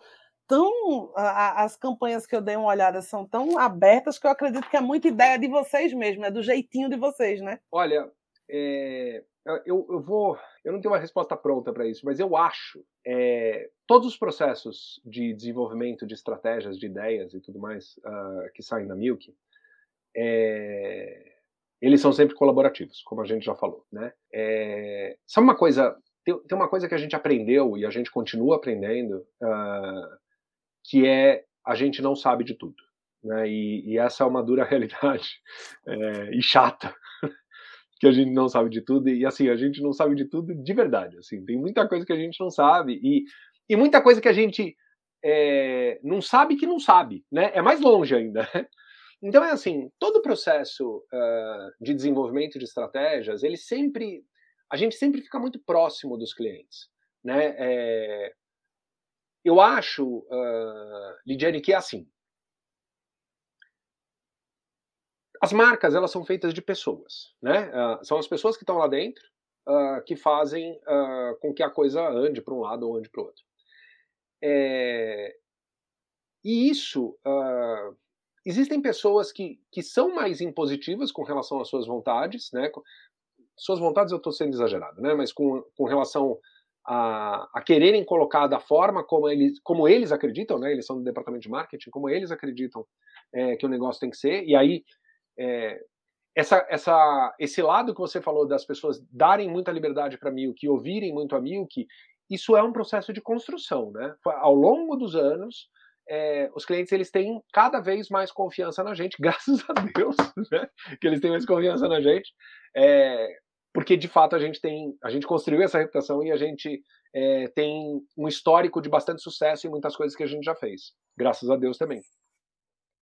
tão. A, as campanhas que eu dei uma olhada são tão abertas que eu acredito que é muita ideia de vocês mesmo, é do jeitinho de vocês, né? Olha, é, eu, eu vou. Eu não tenho uma resposta pronta para isso, mas eu acho. É, todos os processos de desenvolvimento de estratégias, de ideias e tudo mais uh, que saem da Milk, é, eles são sempre colaborativos, como a gente já falou, né? É, sabe uma coisa tem, tem uma coisa que a gente aprendeu e a gente continua aprendendo, uh, que é a gente não sabe de tudo. Né? E, e essa é uma dura realidade é, e chata, que a gente não sabe de tudo. E assim, a gente não sabe de tudo de verdade. Assim, tem muita coisa que a gente não sabe e, e muita coisa que a gente é, não sabe que não sabe. Né? É mais longe ainda. Então é assim, todo o processo uh, de desenvolvimento de estratégias, ele sempre a gente sempre fica muito próximo dos clientes. Né? É, eu acho, uh, Lidiane, que é assim. As marcas elas são feitas de pessoas, né? Uh, são as pessoas que estão lá dentro uh, que fazem uh, com que a coisa ande para um lado ou ande para o outro. É, e isso existem pessoas que, que são mais impositivas com relação às suas vontades, né? suas vontades eu estou sendo exagerado, né? Mas com, com relação a, a, quererem colocar da forma como eles, como eles acreditam, né? Eles são do departamento de marketing, como eles acreditam é, que o negócio tem que ser. E aí é, essa, essa, esse lado que você falou das pessoas darem muita liberdade para Milk, ouvirem muito a Milk, isso é um processo de construção, né? Ao longo dos anos, é, os clientes eles têm cada vez mais confiança na gente, graças a Deus, né? que eles têm mais confiança na gente. É, porque de fato a gente tem, a gente construiu essa reputação e a gente é, tem um histórico de bastante sucesso em muitas coisas que a gente já fez, graças a Deus também.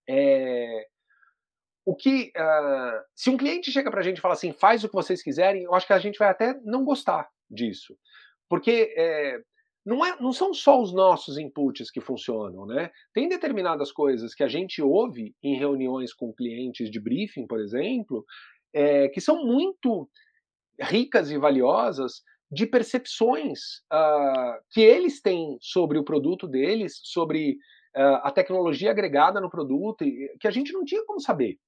É, o que, uh, se um cliente chega para a gente e fala assim, faz o que vocês quiserem, eu acho que a gente vai até não gostar disso, porque é, não, é, não são só os nossos inputs que funcionam, né? Tem determinadas coisas que a gente ouve em reuniões com clientes de briefing, por exemplo, é, que são muito ricas e valiosas de percepções uh, que eles têm sobre o produto deles, sobre uh, a tecnologia agregada no produto, que a gente não tinha como saber.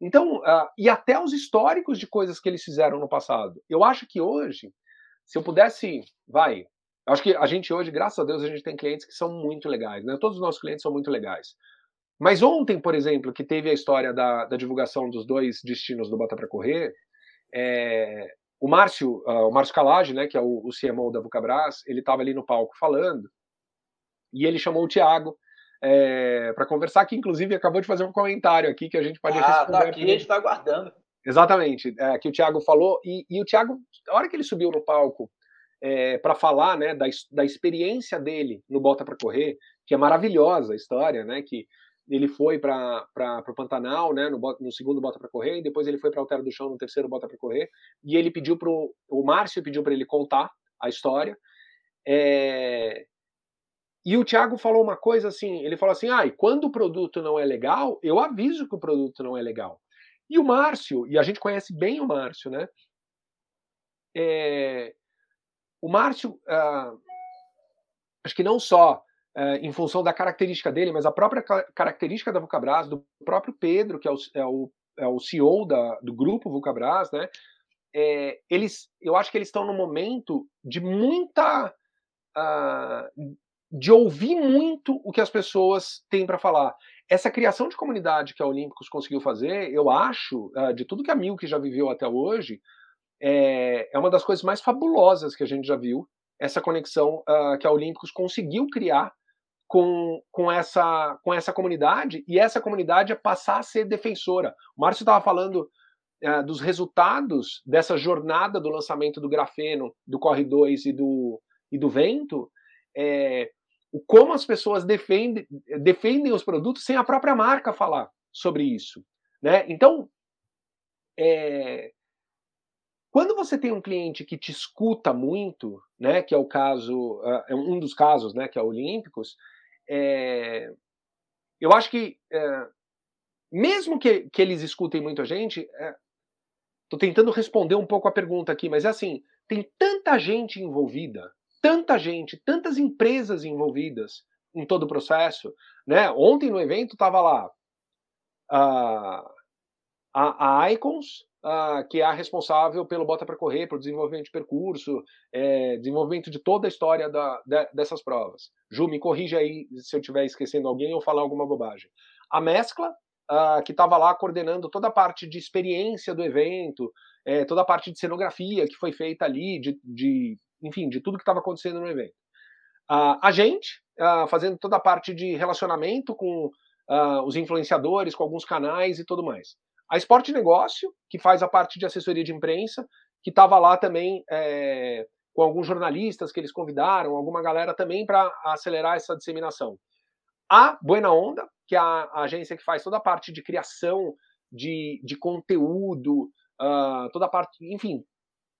Então, uh, e até os históricos de coisas que eles fizeram no passado. Eu acho que hoje, se eu pudesse, vai, acho que a gente hoje, graças a Deus, a gente tem clientes que são muito legais, né? Todos os nossos clientes são muito legais. Mas ontem, por exemplo, que teve a história da, da divulgação dos dois destinos do Bota para Correr, é, o Márcio, uh, o Márcio Calage, né, que é o, o CMO da Vucabras, ele estava ali no palco falando, e ele chamou o Thiago é, para conversar, que inclusive acabou de fazer um comentário aqui que a gente pode ah, responder. Ah, tá aqui, a gente está aguardando. Exatamente, é, que o Thiago falou, e, e, o Thiago, a hora que ele subiu no palco é, para falar né, da, da experiência dele no Bota para Correr, que é maravilhosa a história, né, que ele foi para o Pantanal, né, no, no, segundo Bota para Correr, e depois ele foi para Altera do Chão no terceiro Bota para Correr, e ele pediu para o Márcio pediu para ele contar a história, é, e o Thiago falou uma coisa assim, ele falou assim, ah, e quando o produto não é legal, eu aviso que o produto não é legal. E o Márcio, e a gente conhece bem o Márcio, né? É, o Márcio, ah, acho que não só ah, em função da característica dele, mas a própria característica da Vulcabras, do próprio Pedro, que é o, é o, é o CEO da, do grupo Vulcabras, né? É, eles, eu acho que eles estão num momento de muita. Uh, de ouvir muito o que as pessoas têm para falar essa criação de comunidade que a Olímpicos conseguiu fazer, eu acho, ah, de tudo que a Milk já viveu até hoje, é, é uma das coisas mais fabulosas que a gente já viu, essa conexão uh, que a Olímpicos conseguiu criar com, com, essa, com essa comunidade, e essa comunidade é passar a ser defensora. O Márcio estava falando uh, dos resultados dessa jornada do lançamento do grafeno, do Corre 2 e do, e do Vento, é, o como as pessoas defendem, defendem os produtos sem a própria marca falar sobre isso. Né? Então, é, quando você tem um cliente que te escuta muito, né, que é o caso, é um dos casos, né, que é o Olímpicos, é, eu acho que é, mesmo que, que eles escutem muito a gente, estou é, tentando responder um pouco a pergunta aqui, mas é assim, tem tanta gente envolvida, tanta gente, tantas empresas envolvidas em todo o processo. Né? Ontem no evento estava lá a, a, a Icons, a, que é a responsável pelo Bota para Correr, pelo desenvolvimento de percurso, é, desenvolvimento de toda a história da, de, dessas provas. Ju, me corrija aí se eu estiver esquecendo alguém ou falar alguma bobagem. A Mescla, que estava lá coordenando toda a parte de experiência do evento, é, toda a parte de cenografia que foi feita ali, de, de enfim, de tudo que estava acontecendo no evento. Uh, a gente, uh, fazendo toda a parte de relacionamento com uh, os influenciadores, com alguns canais e tudo mais. A Esporte Negócio, que faz a parte de assessoria de imprensa, que estava lá também é, com alguns jornalistas que eles convidaram, alguma galera também para acelerar essa disseminação. A Buena Onda, que é a, a, agência que faz toda a parte de criação de, de conteúdo, uh, toda a parte, enfim,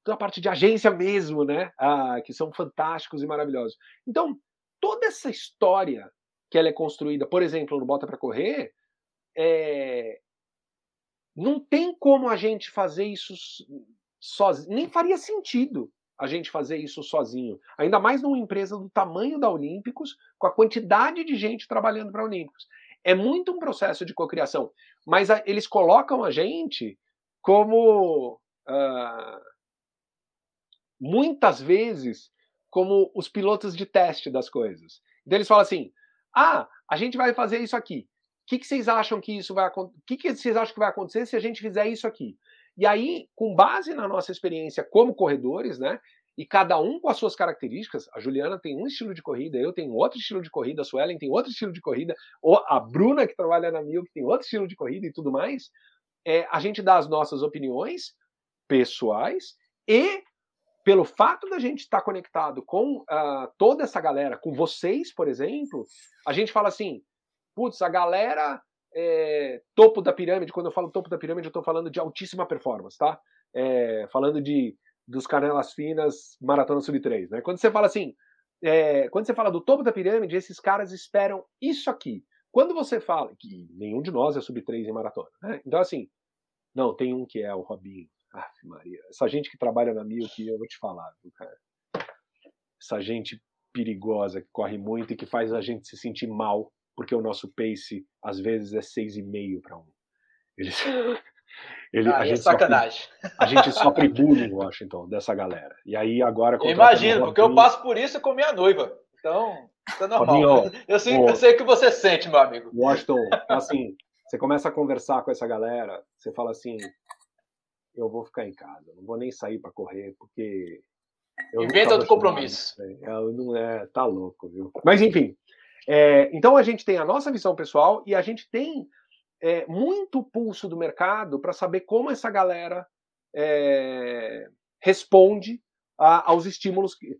toda a parte de agência mesmo, né? Ah, que são fantásticos e maravilhosos. Então, toda essa história que ela é construída, por exemplo, no Bota para Correr, é... não tem como a gente fazer isso sozinho, nem faria sentido a gente fazer isso sozinho. Ainda mais numa empresa do tamanho da Olímpicos, com a quantidade de gente trabalhando para Olímpicos. É muito um processo de cocriação, mas a, eles colocam a gente como uh, muitas vezes como os pilotos de teste das coisas. Então eles falam assim: ah, a gente vai fazer isso aqui. O que, que vocês acham que isso vai acontecer? O que, que vocês acham que vai acontecer se a gente fizer isso aqui? E aí, com base na nossa experiência como corredores, né? E cada um com as suas características, a Juliana tem um estilo de corrida, eu tenho outro estilo de corrida, a Suelen tem outro estilo de corrida, a Bruna, que trabalha na Mil, que tem outro estilo de corrida e tudo mais. É, a gente dá as nossas opiniões pessoais e pelo fato da gente estar conectado com uh, toda essa galera, com vocês, por exemplo, a gente fala assim, putz, a galera é, topo da pirâmide, quando eu falo topo da pirâmide, eu estou falando de altíssima performance, tá? É, falando de dos canelas finas, maratona sub 3, né? Quando você fala assim, é, quando você fala do topo da pirâmide, esses caras esperam isso aqui. Quando você fala, que nenhum de nós é sub 3 em maratona, né? Então, assim, não, tem um que é o Robinho, Aff, Maria. Essa gente que trabalha na Milk, eu vou te falar, viu, cara? Essa gente perigosa que corre muito e que faz a gente se sentir mal, porque o nosso pace às vezes é 6,5 para 1. Eles. Ele, ah, a, gente é sacanagem. Sofre, a gente sofre bullying em Washington dessa galera. E aí agora. Imagino, porque eu passo por isso com minha noiva. Então, isso é normal. eu, sei, eu sei o que você sente, meu amigo. Washington, assim, você começa a conversar com essa galera, você fala assim: eu vou ficar em casa, não vou nem sair para correr, porque. Inventa outro compromisso. Eu não é, tá louco, viu? Mas enfim. É, então a gente tem a nossa visão pessoal e a gente tem é, muito pulso do mercado para saber como essa galera é, responde a, aos estímulos que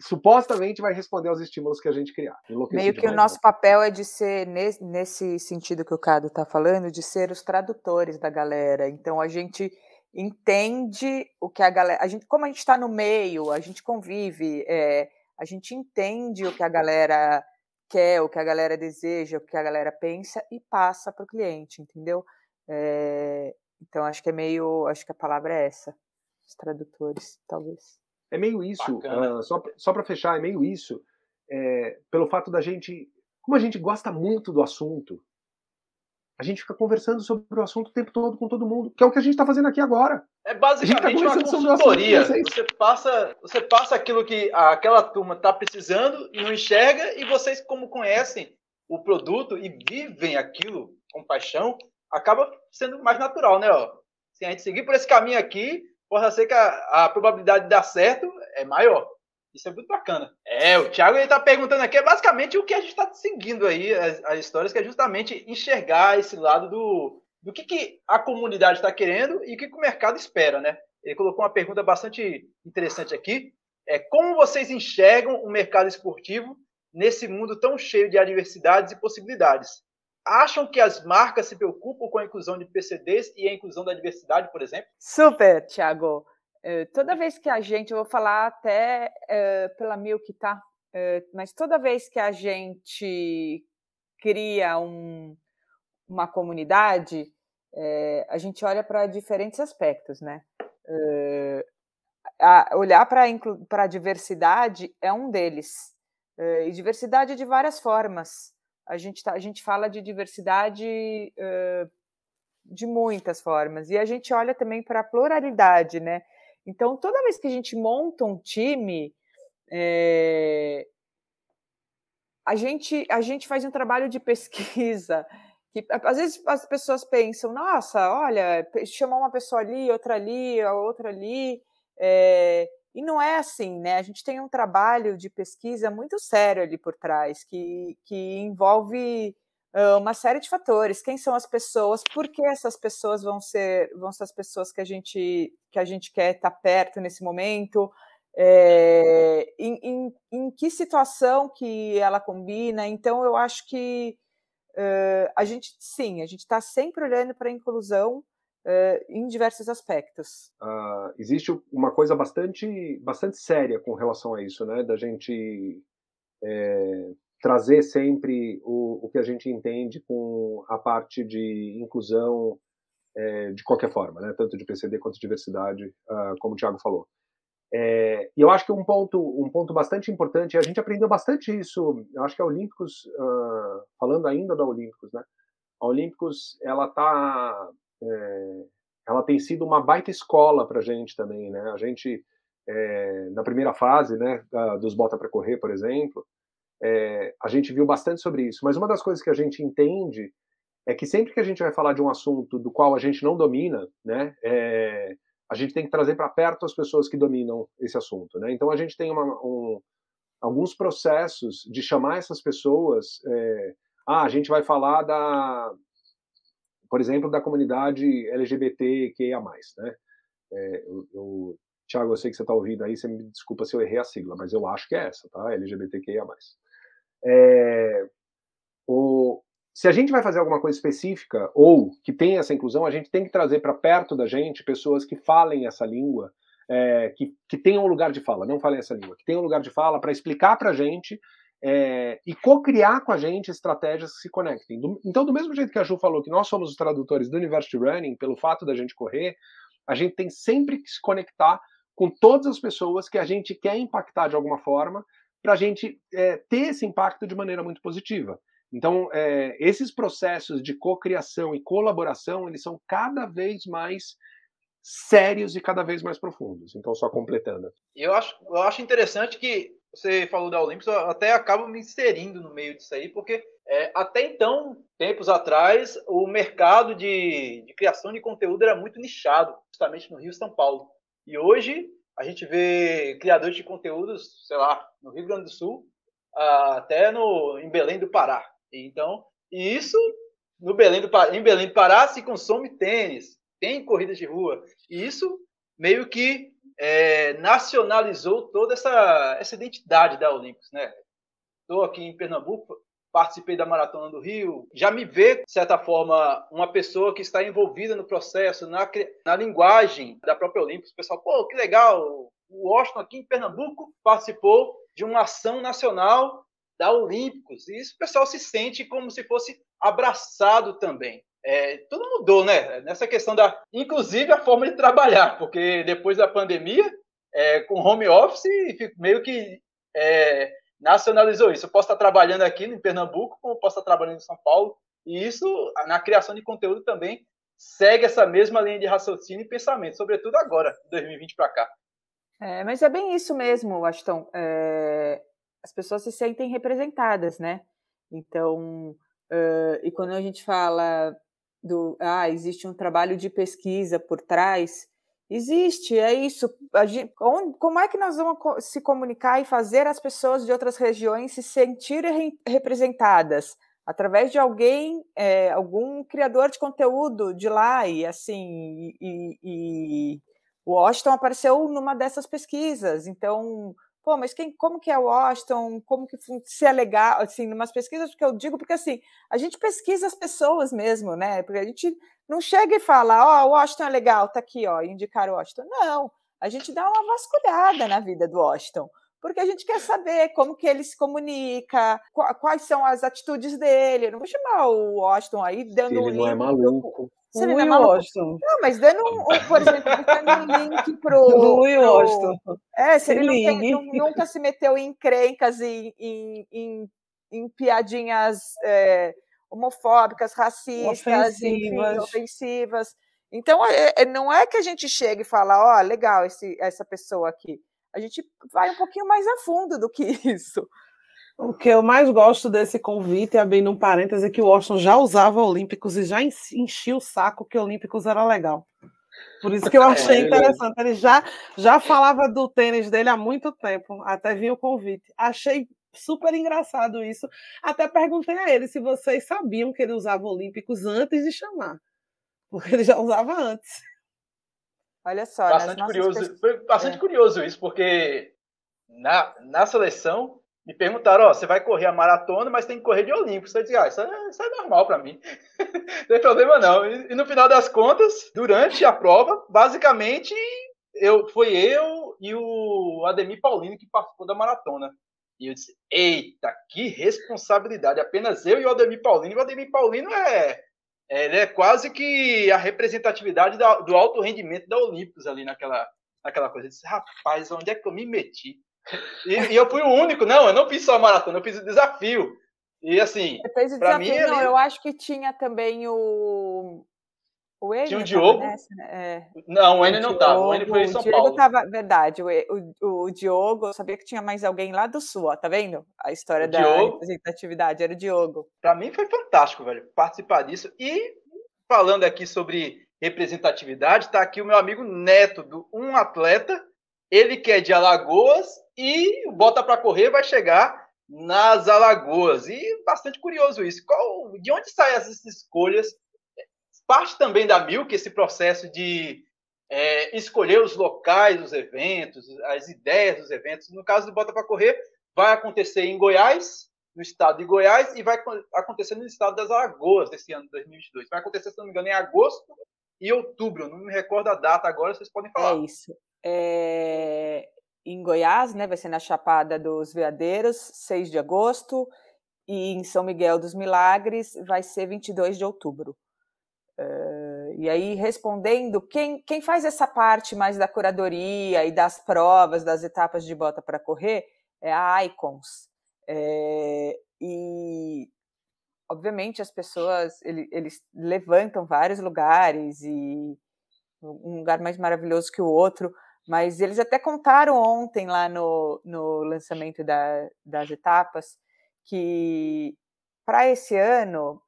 supostamente vai responder aos estímulos que a gente criar. Meio que o nosso papel é de ser, nesse sentido que o Cado está falando, de ser os tradutores da galera. Então a gente entende o que a galera. A gente, como a gente está no meio, a gente convive, é, a gente entende o que a galera quer, o que a galera deseja, o que a galera pensa e passa para o cliente, entendeu? É, então acho que é meio, acho que a palavra é essa, os tradutores, talvez. É meio isso, uh, só, só para fechar, é meio isso, é, pelo fato da gente, como a gente gosta muito do assunto, a gente fica conversando sobre o assunto o tempo todo com todo mundo, que é o que a gente está fazendo aqui agora. É tá basicamente tá uma consultoria. Você passa, você passa aquilo que aquela turma está precisando e não enxerga, e vocês, como conhecem o produto e vivem aquilo com paixão, acaba sendo mais natural, né? Ó, se a gente seguir por esse caminho aqui, pode ser que a, a probabilidade de dar certo é maior. Isso é muito bacana. É, o Thiago está perguntando aqui, é basicamente o que a gente está seguindo aí, as, as, histórias, que é justamente enxergar esse lado do, do que, que a comunidade está querendo e o que, que o mercado espera, né? Ele colocou uma pergunta bastante interessante aqui. É como vocês enxergam o mercado esportivo nesse mundo tão cheio de adversidades e possibilidades? Acham que as marcas se preocupam com a inclusão de PCDs e a inclusão da diversidade, por exemplo? Super, Thiago. Eh, toda vez que a gente, eu vou falar até uh, pela Milk, tá? Uh, mas toda vez que a gente cria um, uma comunidade, a gente olha para diferentes aspectos, né? Olhar para a diversidade é um deles. e diversidade de várias formas. A gente, tá, a gente fala de diversidade de muitas formas. E a gente olha também para a pluralidade, né? Então, toda vez que a gente monta um time, é, a, gente, a gente faz um trabalho de pesquisa. Que, às vezes as pessoas pensam, nossa, olha, chamar uma pessoa ali, outra ali, a outra ali. É, e não é assim, né? A gente tem um trabalho de pesquisa muito sério ali por trás, que, que envolve uma série de fatores. Quem são as pessoas? Por que essas pessoas vão ser, vão ser as pessoas que a gente, que a gente quer estar perto nesse momento? É, em, em, em, que situação que ela combina? Então, eu acho que uh, a gente, sim, a gente está sempre olhando para a inclusão uh, em diversos aspectos. Uh, existe uma coisa bastante, bastante séria com relação a isso, né? Da gente é, trazer sempre o, o que a gente entende com a parte de inclusão é, de qualquer forma, né? tanto de PCD quanto de diversidade, uh, como o Thiago falou. É, e eu acho que um ponto, um ponto bastante importante, a gente aprendeu bastante isso, eu acho que a Olímpicos, uh, falando ainda da Olímpicos, né? A Olímpicos, ela tá, é, ela tem sido uma baita escola para a gente também, né? A gente, é, na primeira fase, né, dos Bota para Correr, por exemplo, é, a gente viu bastante sobre isso. Mas uma das coisas que a gente entende é que sempre que a gente vai falar de um assunto do qual a gente não domina, né, é, a gente tem que trazer para perto as pessoas que dominam esse assunto. Né? Então a gente tem uma, um, alguns processos de chamar essas pessoas. É, ah, a gente vai falar da, por exemplo, da comunidade LGBTQIA+. Né? É, eu, eu, Tiago, eu sei que você está ouvindo aí, você me desculpa se eu errei a sigla, mas eu acho que é essa, tá? LGBTQIA+. É, o, se a gente vai fazer alguma coisa específica ou que tenha essa inclusão, a gente tem que trazer para perto da gente pessoas que falem essa língua, é, que, que tenham um lugar de fala, não falem essa língua, que tenham um lugar de fala para explicar para a gente é, e co-criar com a gente estratégias que se conectem. Do, então, do mesmo jeito que a Ju falou que nós somos os tradutores do University Running, pelo fato da gente correr, a gente tem sempre que se conectar com todas as pessoas que a gente quer impactar de alguma forma, para a gente é, ter esse impacto de maneira muito positiva. Então, é, esses processos de cocriação e colaboração, eles são cada vez mais sérios e cada vez mais profundos. Então, só completando. Eu acho, eu acho interessante que você falou da Olímpicos, eu até acabo me inserindo no meio disso aí, porque é, até então, tempos atrás, o mercado de, de criação de conteúdo era muito nichado, justamente no Rio e São Paulo. E hoje a gente vê criadores de conteúdos, sei lá, no Rio Grande do Sul, até no, em Belém do Pará. Então, e isso no Belém do, em Belém do Pará se consome tênis, tem corridas de rua. E isso meio que é, nacionalizou toda essa, essa identidade da Olímpicos, né? Estou aqui em Pernambuco, participei da Maratona do Rio, já me vê, de certa forma, uma pessoa que está envolvida no processo, na, na linguagem da própria Olímpicos. O pessoal, pô, que legal, o Washington aqui em Pernambuco participou de uma ação nacional da Olímpicos. E isso o pessoal se sente como se fosse abraçado também. É, tudo mudou, né? Nessa questão da, inclusive a forma de trabalhar, porque depois da pandemia, é, com home office, meio que é, nacionalizou isso. Eu posso estar trabalhando aqui em Pernambuco, como posso estar trabalhando em São Paulo, e isso na criação de conteúdo também segue essa mesma linha de raciocínio e pensamento, sobretudo agora, 2020 para cá. É, mas é bem isso mesmo, Aston. É, as pessoas se sentem representadas, né? Então, uh, e quando a gente fala do, ah, existe um trabalho de pesquisa por trás, existe, é isso. Gente, como é que nós vamos se comunicar e fazer as pessoas de outras regiões se sentirem representadas? Através de alguém, é, algum criador de conteúdo de lá, e assim, e, e Washington apareceu numa dessas pesquisas, então pô, mas quem, como que é Washington, como que se é legal, assim, umas pesquisas que eu digo, porque assim, a gente pesquisa as pessoas mesmo, né? Porque a gente não chega e fala, ó, oh, o Washington é legal, tá aqui, ó, indicar o Washington. Não, a gente dá uma vasculhada na vida do Washington, porque a gente quer saber como que ele se comunica, quais são as atitudes dele. Eu não vou chamar o Washington aí dando um ele não é maluco. Você Louis não, Washington. não, mas dando, um, por exemplo, dando um link pro. Louis pro... Washington. É, se ele não tem, nunca se meteu em encrencas e em, em, em, piadinhas é, homofóbicas, racistas, ofensivas. Enfim, ofensivas. Então, é, é, não é que a gente chega e fala, ó, oh, legal esse, essa pessoa aqui. A gente vai um pouquinho mais a fundo do que isso. O que eu mais gosto desse convite, abrindo um parêntese, é que o Washington já usava Olímpicos e já enchia o saco que Olímpicos era legal. Por isso que eu achei é, interessante. Ele já, já falava do tênis dele há muito tempo, até vinha o convite. Achei super engraçado isso. Até perguntei a ele se vocês sabiam que ele usava Olímpicos antes de chamar. Porque ele já usava antes. Olha só. Bastante curioso. Foi bastante é. curioso isso, porque na, na seleção me perguntaram, ó, você vai correr a maratona, mas tem que correr de Olímpicos. Eu disse, ah, isso é, isso é normal para mim. não tem problema não. E, e, no final das contas, durante a prova, basicamente, eu foi eu e o Ademir Paulino que participou da maratona. E eu disse, eita, que responsabilidade. Apenas eu e o Ademir Paulino. E o Ademir Paulino é, é, é quase que a representatividade da, do alto rendimento da Olímpicos ali naquela, naquela coisa. Eu disse, rapaz, onde é que eu me meti? E, e, eu fui o único, não, eu não fiz só a maratona, eu fiz o desafio. E assim, para mim. Não, eu acho que tinha também o. O Enio tinha o Diogo. Nessa, né? é. Não, o Enio não estava. O Enio foi em São o Diogo Paulo. Tava, verdade, o, o, o, Diogo, eu sabia que tinha mais alguém lá do Sul, ó, tá vendo? A história o da Diogo, representatividade, era o Diogo. Para mim foi fantástico, velho, participar disso. E falando aqui sobre representatividade, tá aqui o meu amigo Neto, do Um Atleta. Ele que é de Alagoas e Bota para Correr vai chegar nas Alagoas. E bastante curioso isso. Qual, de onde saem essas escolhas? Parte também da Milk, esse processo de é, escolher os locais dos eventos, as ideias dos eventos. No caso do Bota para Correr, vai acontecer em Goiás, no estado de Goiás, e vai acontecer no estado das Alagoas desse ano, 2022. Vai acontecer, se não me engano, em agosto e outubro. Não me recordo a data agora, vocês podem falar. É isso. É em Goiás, né, vai ser na Chapada dos Veadeiros, 6 de agosto, e em São Miguel dos Milagres vai ser 22 de outubro. Uh, e aí, respondendo, quem, quem faz essa parte mais da curadoria e das provas, das etapas de bota para correr, é a Icons. É, e, obviamente, as pessoas, ele, eles levantam vários lugares, e um lugar mais maravilhoso que o outro, mas eles até contaram ontem lá no, no lançamento da, das etapas que para esse ano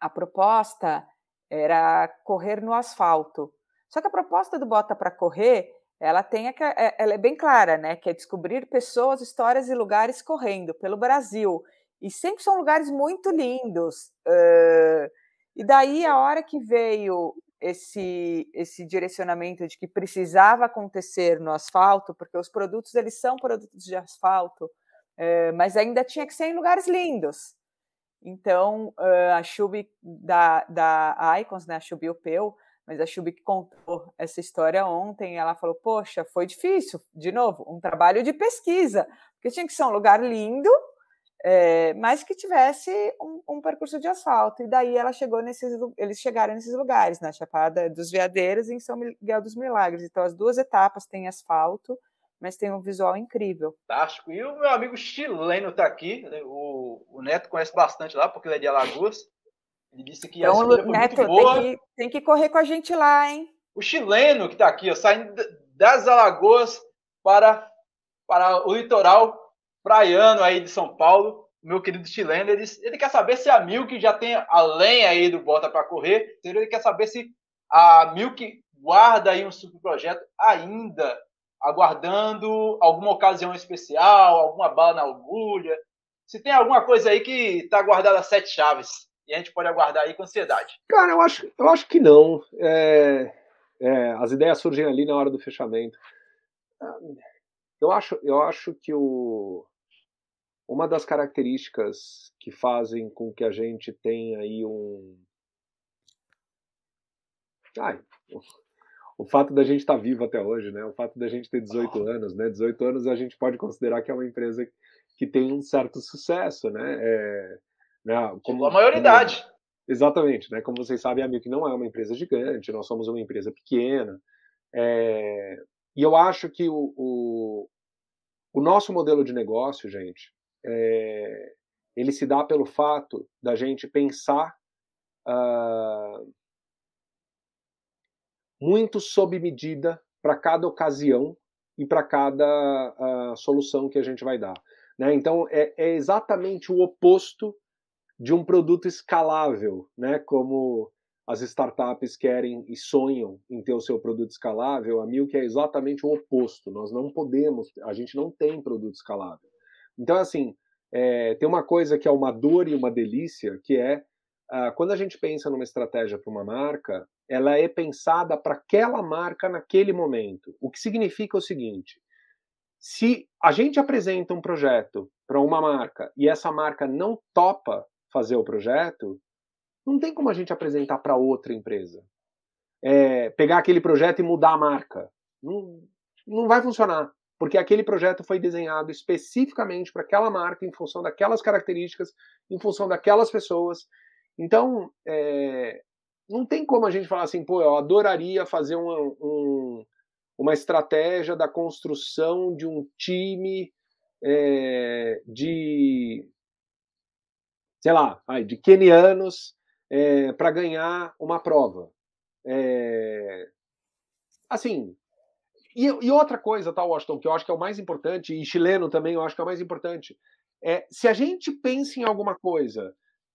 a proposta era correr no asfalto. Só que a proposta do Bota para Correr, ela tem é, ela é bem clara, né? Que é descobrir pessoas, histórias e lugares correndo pelo Brasil. E sempre são lugares muito lindos. Uh, E daí, a hora que veio esse, esse direcionamento de que precisava acontecer no asfalto, porque os produtos eles são produtos de asfalto, é, mas ainda tinha que ser em lugares lindos. Então, a Chub da, da Icons, né, a Chub Upeu, mas a Chub que contou essa história ontem, ela falou, poxa, foi difícil, de novo, um trabalho de pesquisa, porque tinha que ser um lugar lindo, é, mas que tivesse um, um, percurso de asfalto. E daí ela chegou nesses, eles chegaram nesses lugares, na Chapada dos Veadeiros e em São Miguel dos Milagres. Então as duas etapas têm asfalto, mas tem um visual incrível. Fantástico. E o meu amigo chileno está aqui, né? o, o, Neto conhece bastante lá, porque ele é de Alagoas. Ele disse que então, a Neto, muito boa. Tem que, tem que correr com a gente lá, hein? O chileno que está aqui, ó, saindo das Alagoas para, para o litoral praiano aí de São Paulo, meu querido chileno, ele, ele quer saber se a Milk já tem além aí do Bota para correr, ele quer saber se a Milk guarda aí um super projeto ainda, aguardando alguma ocasião especial, alguma bala na agulha, se tem alguma coisa aí que está guardada a sete chaves e a gente pode aguardar aí com ansiedade. Cara, eu acho, eu acho que não. É, é, as ideias surgem ali na hora do fechamento. Eu acho, eu acho que o, uma das características que fazem com que a gente tenha aí um. Ai, o fato da gente estar tá vivo até hoje, né? O fato da gente ter 18 anos, né? 18 anos a gente pode considerar que é uma empresa que tem um certo sucesso, né? É, né como, a maioridade. Como, exatamente, né? Como vocês sabem, a Milk não é uma empresa gigante, nós somos uma empresa pequena. É, e eu acho que o, o, o nosso modelo de negócio, gente, é, ele se dá pelo fato da gente pensar uh, muito sob medida para cada ocasião e para cada uh, solução que a gente vai dar. Né? Então, é, é, exatamente o oposto de um produto escalável, né? como as startups querem e sonham em ter o seu produto escalável. A Milk é exatamente o oposto. Nós não podemos, a gente não tem produto escalável. Então, assim, é, tem uma coisa que é uma dor e uma delícia, que é quando a gente pensa numa estratégia para uma marca, ela é pensada para aquela marca naquele momento. O que significa o seguinte: se a gente apresenta um projeto para uma marca e essa marca não topa fazer o projeto, não tem como a gente apresentar para outra empresa. É, pegar aquele projeto e mudar a marca. Não, não vai funcionar porque aquele projeto foi desenhado especificamente para aquela marca, em função daquelas características, em função daquelas pessoas. Então, é, não tem como a gente falar assim, pô, eu adoraria fazer um, um, uma estratégia da construção de um time é, de, sei lá, de kenianos é, para ganhar uma prova. Assim, e, e, outra coisa, tá, Washington, que eu acho que é o mais importante, e chileno também eu acho que é o mais importante, é se a gente pensa em alguma coisa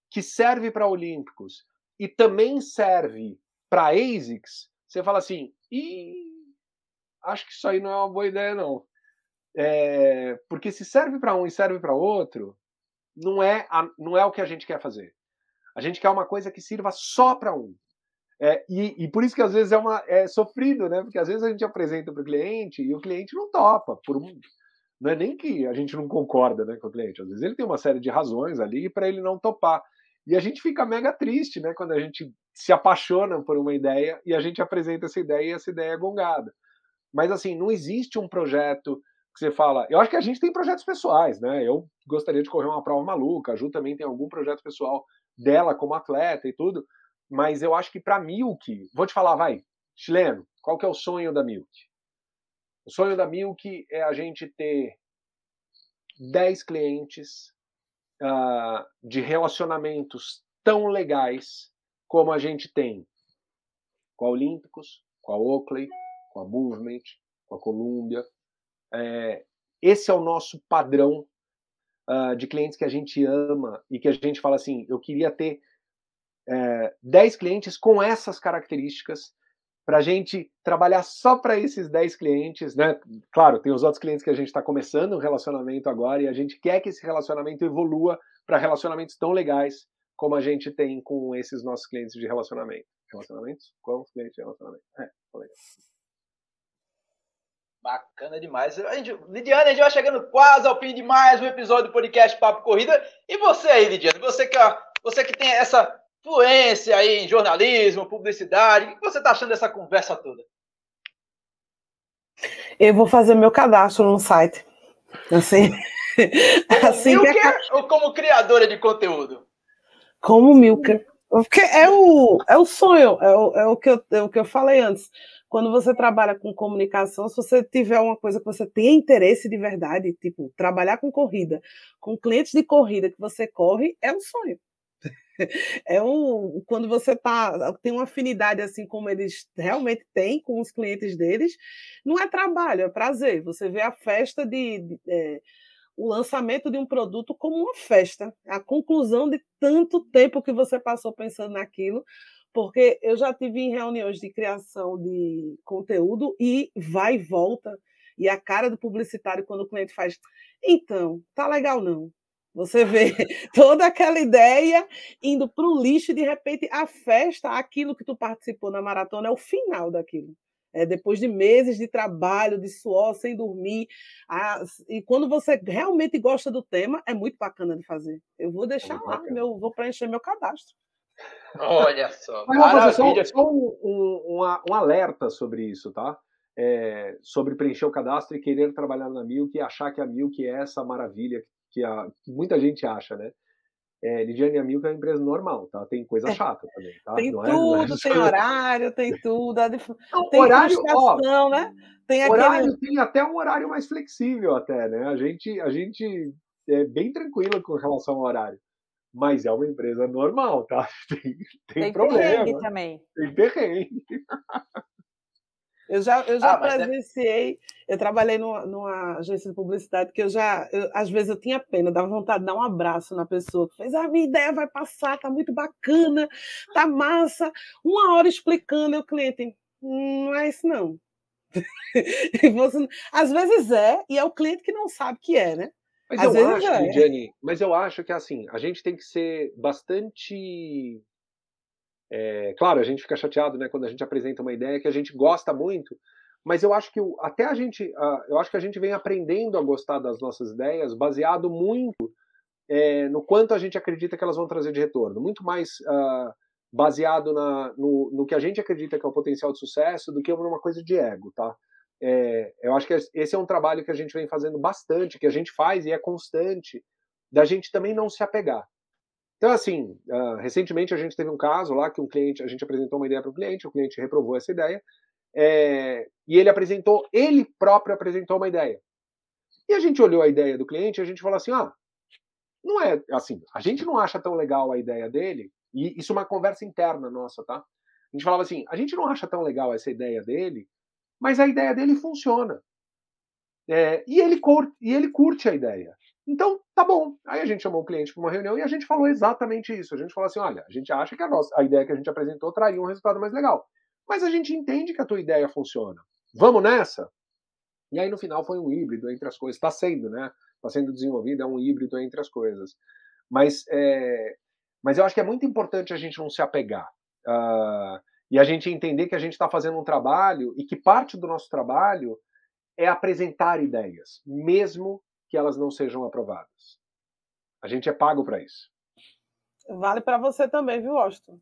que serve para Olímpicos e também serve para ASICS, você fala assim, acho que isso aí não é uma boa ideia, não. É, porque se serve para um e serve para outro, não é, a, não é o que a gente quer fazer. A gente quer uma coisa que sirva só para um. É, e, e, por isso que às vezes é, uma, é sofrido, né? Porque às vezes a gente apresenta para o cliente e o cliente não topa. Por um, não é nem que a gente não concorda né, com o cliente. Às vezes ele tem uma série de razões ali para ele não topar. E a gente fica mega triste, né? Quando a gente se apaixona por uma ideia e a gente apresenta essa ideia e essa ideia é gongada. Mas assim, não existe um projeto que você fala. Eu acho que a gente tem projetos pessoais, né? Eu gostaria de correr uma prova maluca. A Ju também tem algum projeto pessoal dela como atleta e tudo mas eu acho que para Milk, vou te falar, vai, chileno, qual que é o sonho da Milk? O sonho da Milk é a gente ter 10 clientes uh, de relacionamentos tão legais como a gente tem com a Olímpicos, com a Oakley, com a Movement, com a Columbia. É, esse é o nosso padrão uh, de clientes que a gente ama e que a gente fala assim, eu queria ter é, 10 clientes com essas características para a gente trabalhar só para esses 10 clientes, né? Claro, tem os outros clientes que a gente está começando um relacionamento agora e a gente quer que esse relacionamento evolua para relacionamentos tão legais como a gente tem com esses nossos clientes de relacionamento. Relacionamentos? Com os clientes de relacionamento. É, falei. Bacana demais. A gente, Lidiane, a gente vai chegando quase ao fim de mais um episódio do podcast Papo Corrida. E você aí, Lidiane, você que, você que tem essa fluência aí em jornalismo, publicidade, o que você está achando dessa conversa toda? Eu vou fazer meu cadastro no site. Assim, assim Milker que... ou como criadora de conteúdo? Como Milker. Porque é o, é o sonho, é o, é, o que eu, é o que eu falei antes quando você trabalha com comunicação, se você tiver uma coisa que você tem interesse de verdade, tipo, trabalhar com corrida, com clientes de corrida que você corre, é um sonho. É um, quando você tá, tem uma afinidade assim como eles realmente têm com os clientes deles, não é trabalho, é prazer. Você vê a festa de, de é, o lançamento de um produto como uma festa, a conclusão de tanto tempo que você passou pensando naquilo, porque eu já tive em reuniões de criação de conteúdo e vai e volta. E a cara do publicitário, quando o cliente faz, então, tá legal não. Você vê toda aquela ideia indo para o lixo e de repente a festa, aquilo que tu participou na maratona, é o final daquilo. É, depois de meses de trabalho, de suor, sem dormir. e quando você realmente gosta do tema, é muito bacana de fazer. Eu vou é deixar lá, meu, vou preencher meu cadastro. Olha só. Mas só, só um, um, um, um, alerta sobre isso, tá? É, sobre preencher o cadastro e querer trabalhar na Milk e achar que a Milk é essa maravilha que, a, que muita gente acha, né? É, Lidiane a Milk é uma empresa normal, tá? Tem coisa é. chata também, tá? Tem não tudo, é, não é tem horário, tem tudo. Não, tem horário, ó, né? Tem horário aquele... tem até um horário mais flexível até, né? A gente, a gente é bem tranquila com relação ao horário mas é uma empresa normal, tá? Tem, tem, tem problema. também. Tem perrengue. Eu já, eu já ah, é presenciei, é... eu trabalhei numa, numa, agência de publicidade que eu já, eu, às vezes eu tinha pena, dava vontade de dar um abraço na pessoa que fez, ah, minha ideia vai passar, tá muito bacana, tá massa, uma hora explicando, e o cliente, hum, não é isso não. você, às vezes é, e é o cliente que não sabe que é, né? Mas Às eu acho, é. Jenny, mas eu acho que assim, a gente tem que ser bastante. É, claro, a gente fica chateado né, quando a gente apresenta uma ideia que a gente gosta muito, mas eu acho que até a gente, eu acho que a gente vem aprendendo a gostar das nossas ideias baseado muito é, no quanto a gente acredita que elas vão trazer de retorno, muito mais uh, baseado na, no, no que a gente acredita que é o potencial de sucesso do que numa coisa de ego, tá? É, eu acho que esse é um trabalho que a gente vem fazendo bastante, que a gente faz e é constante, da gente também não se apegar. Então, assim, uh, recentemente a gente teve um caso lá que um cliente, a gente apresentou uma ideia para o cliente, o cliente reprovou essa ideia, é, e ele apresentou, ele próprio apresentou uma ideia. E a gente olhou a ideia do cliente e a gente falou assim: ah, não é assim, a gente não acha tão legal a ideia dele, e isso é uma conversa interna nossa, tá? A gente falava assim: a gente não acha tão legal essa ideia dele, mas a ideia dele funciona. É, e, ele curte, e ele curte a ideia. Então, tá bom. Aí a gente chamou o cliente para uma reunião e a gente falou exatamente isso. A gente falou assim: olha, a gente acha que a, nossa, a ideia que a gente apresentou traria um resultado mais legal. Mas a gente entende que a tua ideia funciona. Vamos nessa? E aí no final foi um híbrido entre as coisas. Está sendo, né? Está sendo desenvolvido, é um híbrido entre as coisas. Mas, é, mas eu acho que é muito importante a gente não se apegar. Uh, e a gente entender que a gente está fazendo um trabalho e que parte do nosso trabalho é apresentar ideias, mesmo que elas não sejam aprovadas. A gente é pago para isso. Vale para você também, viu, Austin?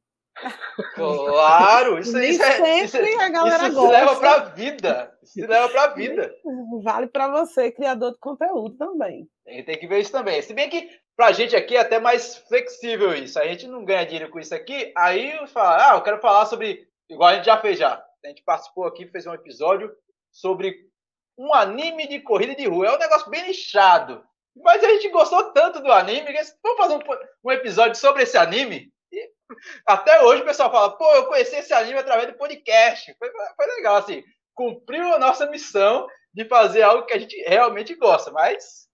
Claro, isso, isso, é, isso, a galera isso gosta. se leva para a vida. Isso se leva para a vida. Vale para você, criador de conteúdo também. Tem, tem que ver isso também. Se bem que para a gente aqui é até mais flexível isso. A gente não ganha dinheiro com isso aqui, aí fala, ah, eu quero falar sobre, igual a gente já fez já. A gente participou aqui, fez um episódio sobre um anime de corrida de rua. É um negócio bem lixado. Mas a gente gostou tanto do anime que vamos fazer um, um episódio sobre esse anime. E até hoje o pessoal fala, pô, eu conheci esse anime através do podcast. Foi, foi legal, assim. Cumpriu a nossa missão de fazer algo que a gente realmente gosta, mas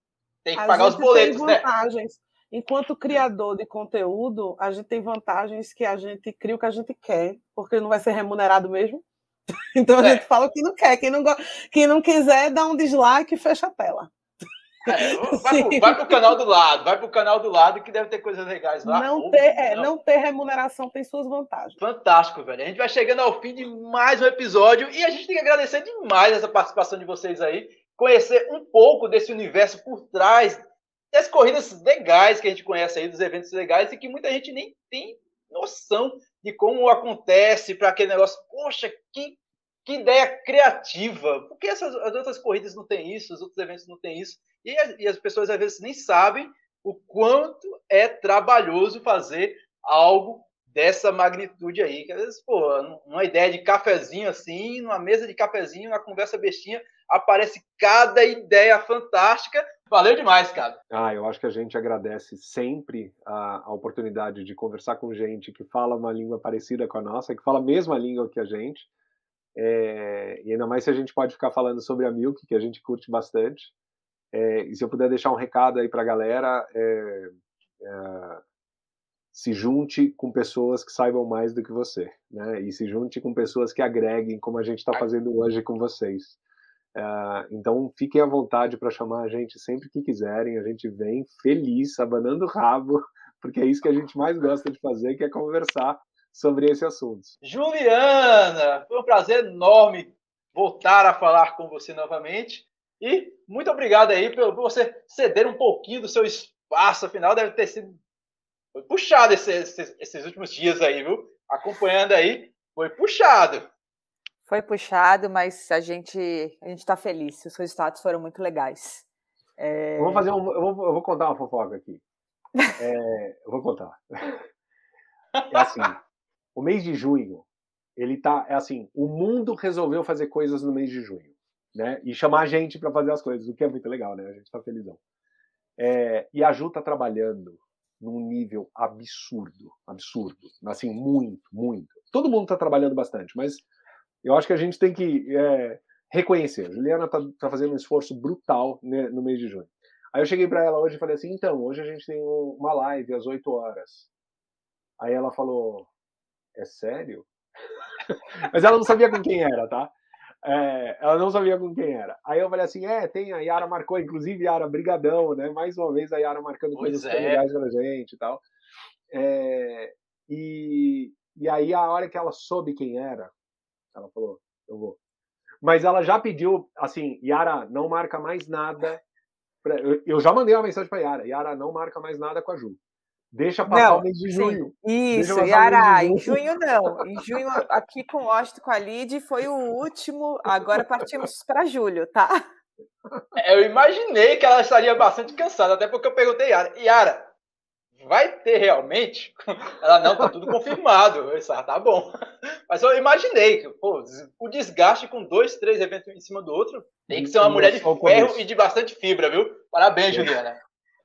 tem que a pagar os boletos, tem né? vantagens. né? Enquanto criador de conteúdo, a gente tem vantagens que a gente cria o que a gente quer, porque não vai ser remunerado mesmo. Então a é. gente fala o que não quer. Quem não, quem não quiser, dá um dislike e fecha a tela. É, vai, pro, vai pro canal do lado, vai pro canal do lado que deve ter coisas legais lá. Não, ter, é, não. ter remuneração tem suas vantagens. Fantástico, velho. A gente vai chegando ao fim de mais um episódio e a gente tem que agradecer demais essa participação de vocês aí, conhecer um pouco desse universo por trás das corridas legais que a gente conhece aí, dos eventos legais e que muita gente nem tem noção de como acontece para aquele negócio. Poxa, que que ideia criativa! Por que essas, as outras corridas não têm isso, os outros eventos não têm isso? E, e as pessoas às vezes nem sabem o quanto é trabalhoso fazer algo dessa magnitude aí. Que às vezes, pô, uma ideia de cafezinho assim, numa mesa de cafezinho, na conversa bestinha, aparece cada ideia fantástica. Valeu demais, cara. Ah, eu acho que a gente agradece sempre a, a oportunidade de conversar com gente que fala uma língua parecida com a nossa, que fala a mesma língua que a gente. É, e ainda mais se a gente pode ficar falando sobre a Milk, que a gente curte bastante. É, e se eu puder deixar um recado aí para a galera, é, é, se junte com pessoas que saibam mais do que você, né? E se junte com pessoas que agreguem, como a gente está fazendo hoje com vocês. É, então, fiquem à vontade para chamar a gente sempre que quiserem. A gente vem feliz, abanando o rabo, porque é isso que a gente mais gosta de fazer, que é conversar sobre esse assunto. Juliana, foi um prazer enorme voltar a falar com você novamente. E muito obrigado aí por você ceder um pouquinho do seu espaço. Afinal, deve ter sido foi puxado esses, esses, esses últimos dias aí, viu? Acompanhando aí, foi puxado. Foi puxado, mas a gente a gente está feliz. Os resultados foram muito legais. É... Eu vou fazer um, eu vou, eu vou contar uma fofoca aqui. É, eu vou contar. É assim, o mês de junho, ele tá, é assim, o mundo resolveu fazer coisas no mês de junho, né? E chamar a gente para fazer as coisas, o que é muito legal, né? A gente tá felizão. É, e a Ju tá trabalhando num nível absurdo, absurdo, assim, muito, muito. Todo mundo tá trabalhando bastante, mas eu acho que a gente tem que é, reconhecer. A Juliana tá, tá, fazendo um esforço brutal né, no mês de junho. Aí eu cheguei para ela hoje e falei assim, então, hoje a gente tem uma live às 8 horas. Aí ela falou, é sério? Mas ela não sabia com quem era, tá? É, ela não sabia com quem era. Aí eu falei assim, é, tem, a Yara marcou, inclusive Yara, brigadão, né? Mais uma vez a Yara marcando pois coisas é. legais pra gente e tal. É, e, e aí a hora que ela soube quem era, ela falou, eu vou. Mas ela já pediu, assim, Yara, não marca mais nada. Pra... Eu, eu já mandei uma mensagem pra Yara, Yara, não marca mais nada com a Ju. Deixa passar não, o mês de junho. Sim. Isso, Yara, em junho não. Em junho, aqui com o Washington, com a Lid, foi o último. Agora partimos para julho, tá? É, eu imaginei que ela estaria bastante cansada, até porque eu perguntei, Yara, Yara, vai ter realmente? Ela, não, tá tudo confirmado. Eu disse, ah, tá bom. Mas eu imaginei que pô, o desgaste com dois, três eventos em cima do outro tem que ser uma mulher de ferro e de bastante fibra, viu? Parabéns, Juliana.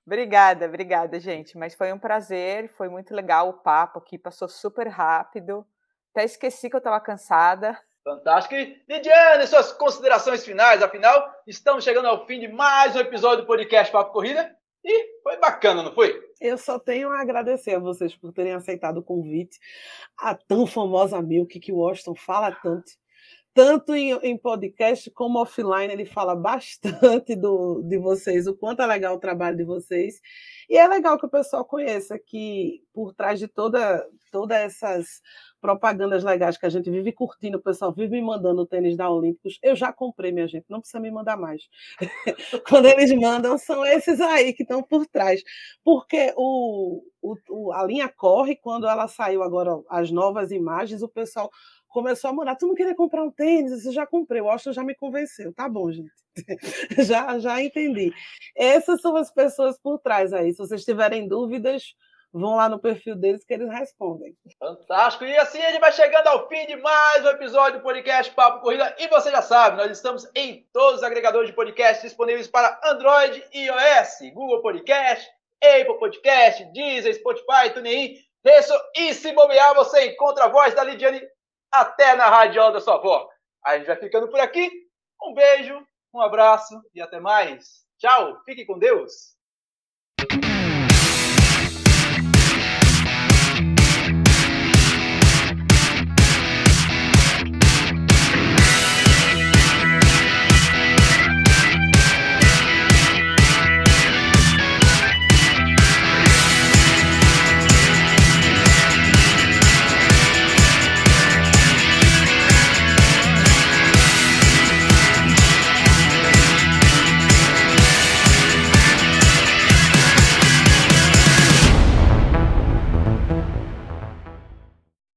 Obrigada, obrigada, gente. Mas foi um prazer, foi muito legal o papo aqui, passou super rápido. Até esqueci que eu estava cansada. Fantástico. E Lidiane, suas considerações finais, afinal, estamos chegando ao fim de mais um episódio do podcast Papo Corrida. E foi bacana, não foi? Eu só tenho a agradecer a vocês por terem aceitado o convite. A tão famosa Milk que o Washington fala tanto tanto em, em, podcast como offline, ele fala bastante do, de vocês, o quanto é legal o trabalho de vocês. E é legal que o pessoal conheça que por trás de toda, todas essas propagandas legais que a gente vive curtindo, o pessoal vive me mandando o tênis da Olímpicos. Eu já comprei, minha gente, não precisa me mandar mais. Quando eles mandam, são esses aí que estão por trás. Porque o, o, a linha corre, quando ela saiu agora, as novas imagens, o pessoal começou a morar. Tu não queria comprar um tênis? Eu já comprei. O Austin já me convenceu. Tá bom, gente. já, já entendi. Essas são as pessoas por trás aí. Se vocês tiverem dúvidas, vão lá no perfil deles que eles respondem. Fantástico! E assim a gente vai chegando ao fim de mais um episódio do podcast Papo Corrida. E você já sabe, nós estamos em todos os agregadores de podcast disponíveis para Android e iOS, Google Podcast, Apple Podcast, Deezer, Spotify, TuneIn, Resso e se bobear, você encontra a voz da Lidiane até na radiola da sua avó. A gente vai ficando por aqui. Um beijo, um abraço e até mais. Tchau, fique com Deus.